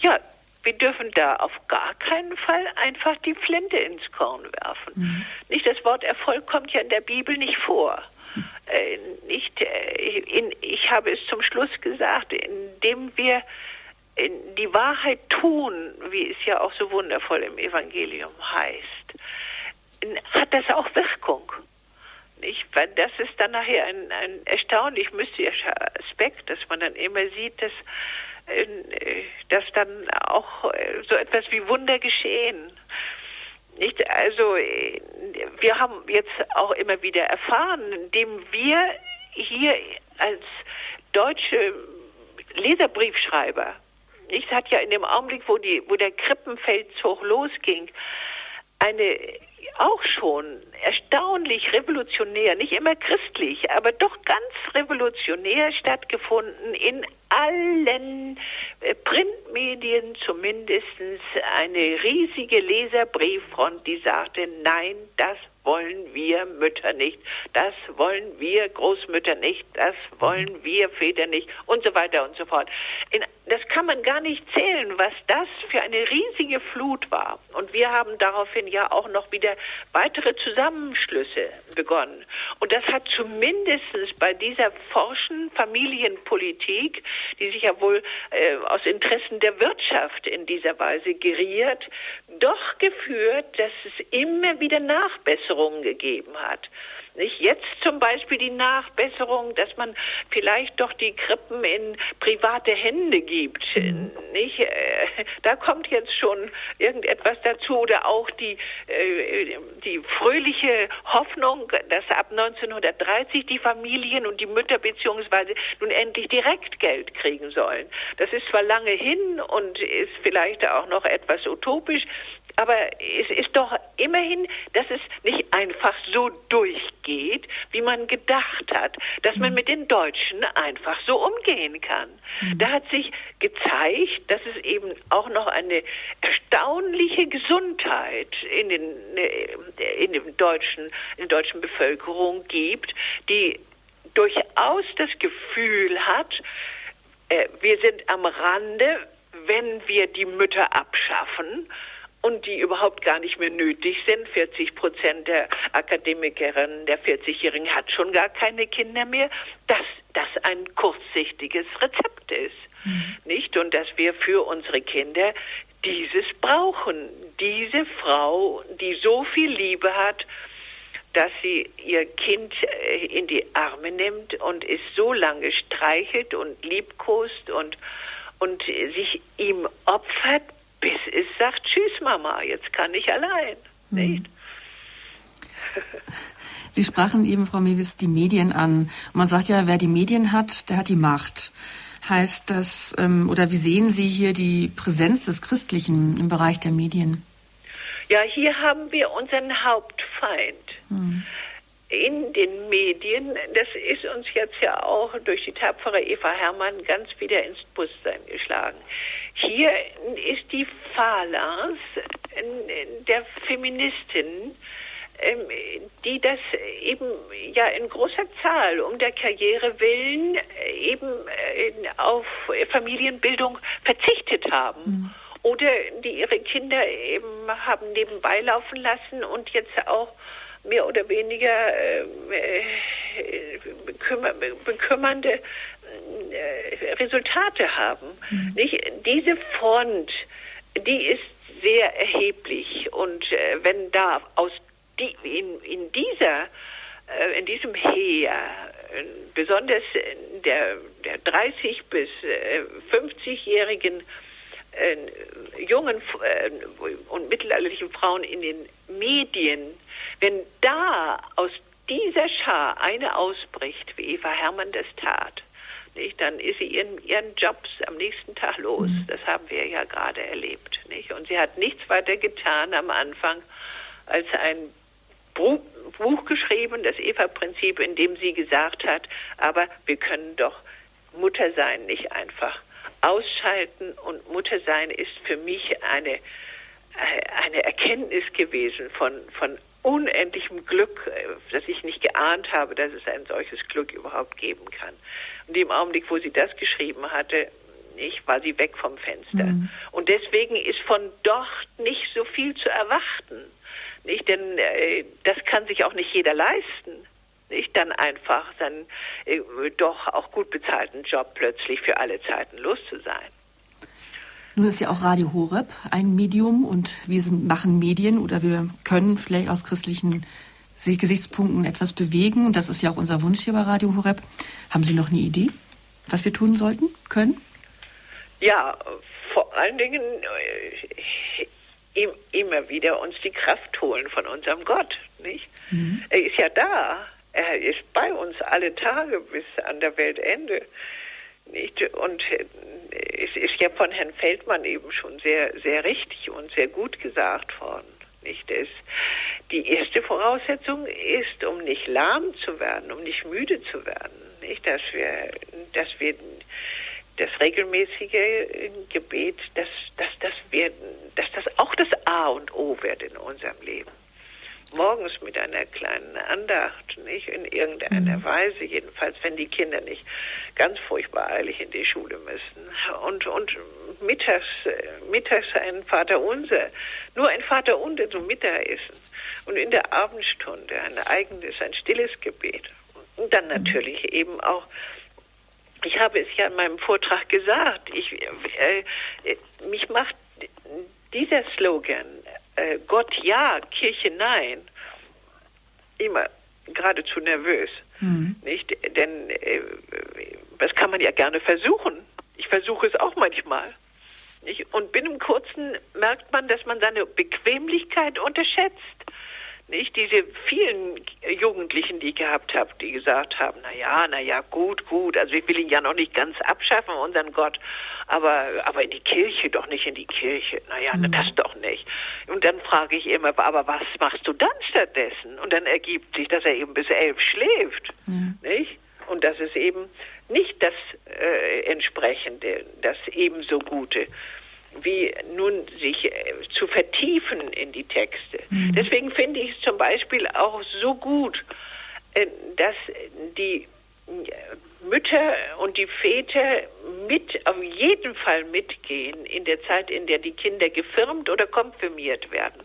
Ja, wir dürfen da auf gar keinen Fall einfach die Flinte ins Korn werfen. Nicht das Wort Erfolg kommt ja in der Bibel nicht vor. Äh, nicht, äh, in, ich habe es zum Schluss gesagt, indem wir die Wahrheit tun, wie es ja auch so wundervoll im Evangelium heißt, hat das auch Wirkung. Weil das ist dann nachher ein, ein erstaunlich mystischer Aspekt, dass man dann immer sieht, dass, äh, dass dann auch äh, so etwas wie Wunder geschehen. Nicht? Also äh, wir haben jetzt auch immer wieder erfahren, indem wir hier als deutsche Leserbriefschreiber, nicht? Es hat ja in dem Augenblick, wo die, wo der Krippenfeldzug losging, eine auch schon erstaunlich revolutionär, nicht immer christlich, aber doch ganz revolutionär stattgefunden in allen äh, Printmedien zumindest eine riesige Leserbrieffront, die sagte, nein, das wollen wir Mütter nicht, das wollen wir Großmütter nicht, das wollen wir Väter nicht und so weiter und so fort. In, das kann man gar nicht zählen, was das für eine riesige Flut war. Und wir haben daraufhin ja auch noch wieder weitere Zusammenschlüsse begonnen. Und das hat zumindest bei dieser forschen Familienpolitik, die sich ja wohl äh, aus Interessen der Wirtschaft in dieser Weise geriert, doch geführt, dass es immer wieder Nachbesserungen gegeben hat. Nicht jetzt zum Beispiel die Nachbesserung, dass man vielleicht doch die Krippen in private Hände gibt. Nicht? Äh, Da kommt jetzt schon irgendetwas dazu oder auch die, äh, die fröhliche Hoffnung, dass ab 1930 die Familien und die Mütter beziehungsweise nun endlich direkt Geld kriegen sollen. Das ist zwar lange hin und ist vielleicht auch noch etwas utopisch, aber es ist doch immerhin, dass es nicht einfach so durchgeht, wie man gedacht hat, dass man mit den Deutschen einfach so umgehen kann. Da hat sich gezeigt, dass es eben auch noch eine erstaunliche Gesundheit in den in dem deutschen in der deutschen Bevölkerung gibt, die durchaus das Gefühl hat, äh, wir sind am Rande, wenn wir die Mütter abschaffen und die überhaupt gar nicht mehr nötig sind. 40 Prozent der Akademikerinnen, der 40-Jährigen hat schon gar keine Kinder mehr, dass das ein kurzsichtiges Rezept ist. Nicht? Und dass wir für unsere Kinder dieses brauchen. Diese Frau, die so viel Liebe hat, dass sie ihr Kind äh, in die Arme nimmt und es so lange streichelt und liebkost und, und sich ihm opfert, bis es sagt, tschüss Mama, jetzt kann ich allein. Mhm. Nicht? Sie sprachen eben, Frau Mewis, die Medien an. Und man sagt ja, wer die Medien hat, der hat die Macht. Heißt das, ähm, oder wie sehen Sie hier die Präsenz des Christlichen im Bereich der Medien? Ja, hier haben wir unseren Hauptfeind. Hm. In den Medien, das ist uns jetzt ja auch durch die tapfere Eva Herrmann ganz wieder ins Bewusstsein geschlagen. Hier ist die Phalanx der Feministinnen, ähm, die das eben ja in großer Zahl um der Karriere willen äh, eben äh, auf Familienbildung verzichtet haben. Mhm. Oder die ihre Kinder eben haben nebenbei laufen lassen und jetzt auch mehr oder weniger äh, bekümmer, bekümmernde Resultate haben. Mhm. Nicht? Diese Front, die ist sehr erheblich und äh, wenn da aus die, in, in dieser äh, in diesem Heer, besonders der, der 30 bis 50-jährigen äh, jungen äh, und mittelalterlichen Frauen in den Medien, wenn da aus dieser Schar eine ausbricht, wie Eva Hermann das tat, nicht, dann ist sie ihren, ihren Jobs am nächsten Tag los. Mhm. Das haben wir ja gerade erlebt. Nicht? Und sie hat nichts weiter getan am Anfang, als ein Buch, Buch geschrieben, das Eva-Prinzip, in dem sie gesagt hat, aber wir können doch Mutter sein nicht einfach ausschalten und Mutter sein ist für mich eine, eine Erkenntnis gewesen von, von unendlichem Glück, dass ich nicht geahnt habe, dass es ein solches Glück überhaupt geben kann. Und im Augenblick, wo sie das geschrieben hatte, ich war sie weg vom Fenster. Mhm. Und deswegen ist von dort nicht so viel zu erwarten. Nicht? Denn äh, das kann sich auch nicht jeder leisten. Nicht? Dann einfach seinen äh, doch auch gut bezahlten Job plötzlich für alle Zeiten los zu sein. Nun ist ja auch Radio Horeb ein Medium und wir machen Medien oder wir können vielleicht aus christlichen Gesichtspunkten etwas bewegen und das ist ja auch unser Wunsch hier bei Radio Horeb. Haben Sie noch eine Idee, was wir tun sollten, können? Ja, vor allen Dingen äh, immer wieder uns die Kraft holen von unserem Gott, nicht? Mhm. Er ist ja da. Er ist bei uns alle Tage bis an der Weltende. Nicht? Und äh, es ist ja von Herrn Feldmann eben schon sehr, sehr richtig und sehr gut gesagt worden. Nicht? Es, die erste Voraussetzung ist, um nicht lahm zu werden, um nicht müde zu werden, nicht? dass wir, dass wir das regelmäßige Gebet, dass, dass, dass, wir, dass das auch das A und O wird in unserem Leben. Morgens mit einer kleinen Andacht, nicht in irgendeiner mhm. Weise, jedenfalls, wenn die Kinder nicht ganz furchtbar eilig in die Schule müssen. Und, und mittags, mittags ein Vater Unser, nur ein Vater Unser zum Mittagessen. Und in der Abendstunde ein eigenes, ein stilles Gebet. Und dann mhm. natürlich eben auch ich habe es ja in meinem Vortrag gesagt, ich, äh, mich macht dieser Slogan, äh, Gott ja, Kirche nein, immer geradezu nervös. Mhm. Nicht? Denn äh, das kann man ja gerne versuchen. Ich versuche es auch manchmal. Nicht? Und binnen kurzen merkt man, dass man seine Bequemlichkeit unterschätzt. Nicht diese vielen Jugendlichen, die ich gehabt habe, die gesagt haben, na ja, na ja, gut, gut, also ich will ihn ja noch nicht ganz abschaffen, unseren Gott, aber, aber in die Kirche, doch nicht in die Kirche. Na ja, mhm. das doch nicht. Und dann frage ich immer, aber was machst du dann stattdessen? Und dann ergibt sich, dass er eben bis elf schläft, mhm. nicht? Und das ist eben nicht das äh, entsprechende, das ebenso Gute wie nun sich äh, zu vertiefen in die Texte. Mhm. Deswegen finde ich es zum Beispiel auch so gut, äh, dass die äh, Mütter und die Väter mit, auf jeden Fall mitgehen in der Zeit, in der die Kinder gefirmt oder konfirmiert werden.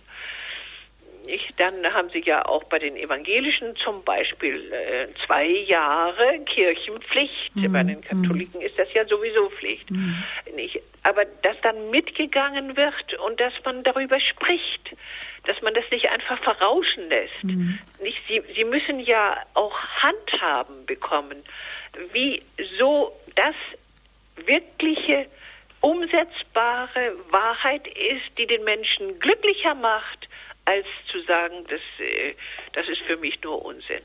Ich, dann haben sie ja auch bei den Evangelischen zum Beispiel äh, zwei Jahre Kirchenpflicht. Mhm. Bei den Katholiken ist das ja sowieso Pflicht. Mhm. Nicht? Aber dass dann mitgegangen wird und dass man darüber spricht, dass man das nicht einfach verrauschen lässt. Mhm. Nicht Sie, Sie müssen ja auch Handhaben bekommen, wie so das wirkliche umsetzbare Wahrheit ist, die den Menschen glücklicher macht, als zu sagen, das, äh, das ist für mich nur Unsinn.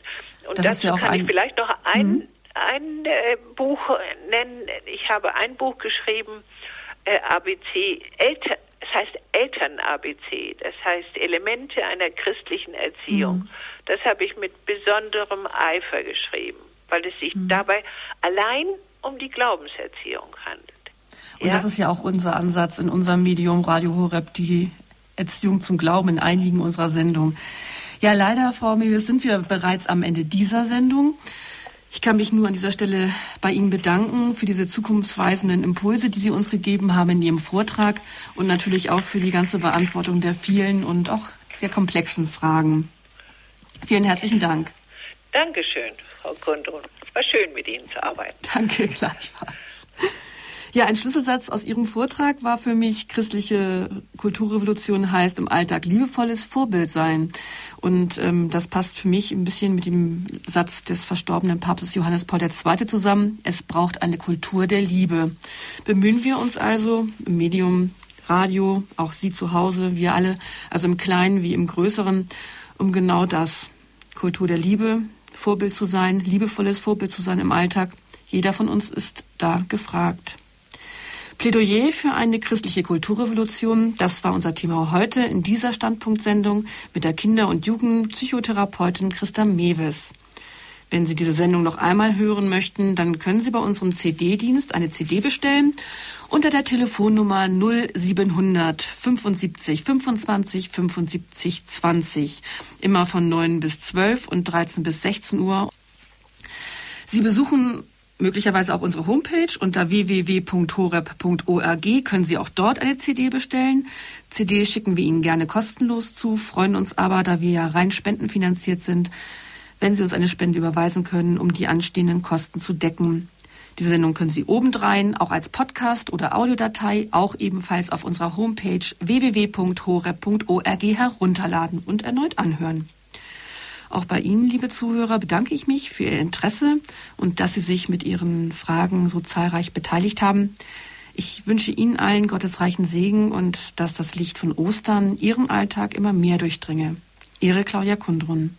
Und das dazu ja kann ich vielleicht noch ein, mhm. ein äh, Buch nennen. Ich habe ein Buch geschrieben, äh, ABC, Elter, es heißt Eltern-ABC, das heißt Elemente einer christlichen Erziehung. Mhm. Das habe ich mit besonderem Eifer geschrieben, weil es sich mhm. dabei allein um die Glaubenserziehung handelt. Und ja? das ist ja auch unser Ansatz in unserem Medium Radio Horeb, die Erziehung zum Glauben in einigen unserer Sendungen. Ja, leider, Frau Mewes, sind wir bereits am Ende dieser Sendung. Ich kann mich nur an dieser Stelle bei Ihnen bedanken für diese zukunftsweisenden Impulse, die Sie uns gegeben haben in Ihrem Vortrag und natürlich auch für die ganze Beantwortung der vielen und auch sehr komplexen Fragen. Vielen herzlichen Dank. Dankeschön, Frau Kundrun. Es war schön, mit Ihnen zu arbeiten. Danke, gleichfalls. Ja, ein Schlüsselsatz aus Ihrem Vortrag war für mich, christliche Kulturrevolution heißt im Alltag liebevolles Vorbild sein. Und ähm, das passt für mich ein bisschen mit dem Satz des verstorbenen Papstes Johannes Paul II. zusammen. Es braucht eine Kultur der Liebe. Bemühen wir uns also im Medium Radio, auch Sie zu Hause, wir alle, also im Kleinen wie im Größeren, um genau das. Kultur der Liebe, Vorbild zu sein, liebevolles Vorbild zu sein im Alltag. Jeder von uns ist da gefragt. Plädoyer für eine christliche Kulturrevolution, das war unser Thema heute in dieser Standpunktsendung mit der Kinder- und Jugendpsychotherapeutin Christa Mewes. Wenn Sie diese Sendung noch einmal hören möchten, dann können Sie bei unserem CD-Dienst eine CD bestellen unter der Telefonnummer 0700 75 25 75 20. Immer von 9 bis 12 und 13 bis 16 Uhr. Sie besuchen möglicherweise auch unsere Homepage unter www.horeb.org können Sie auch dort eine CD bestellen. CDs schicken wir Ihnen gerne kostenlos zu, freuen uns aber, da wir ja rein spendenfinanziert sind, wenn Sie uns eine Spende überweisen können, um die anstehenden Kosten zu decken. Diese Sendung können Sie obendrein auch als Podcast oder Audiodatei auch ebenfalls auf unserer Homepage www.horeb.org herunterladen und erneut anhören. Auch bei Ihnen, liebe Zuhörer, bedanke ich mich für Ihr Interesse und dass Sie sich mit Ihren Fragen so zahlreich beteiligt haben. Ich wünsche Ihnen allen Gottes reichen Segen und dass das Licht von Ostern Ihren Alltag immer mehr durchdringe. Ihre Claudia Kundrun.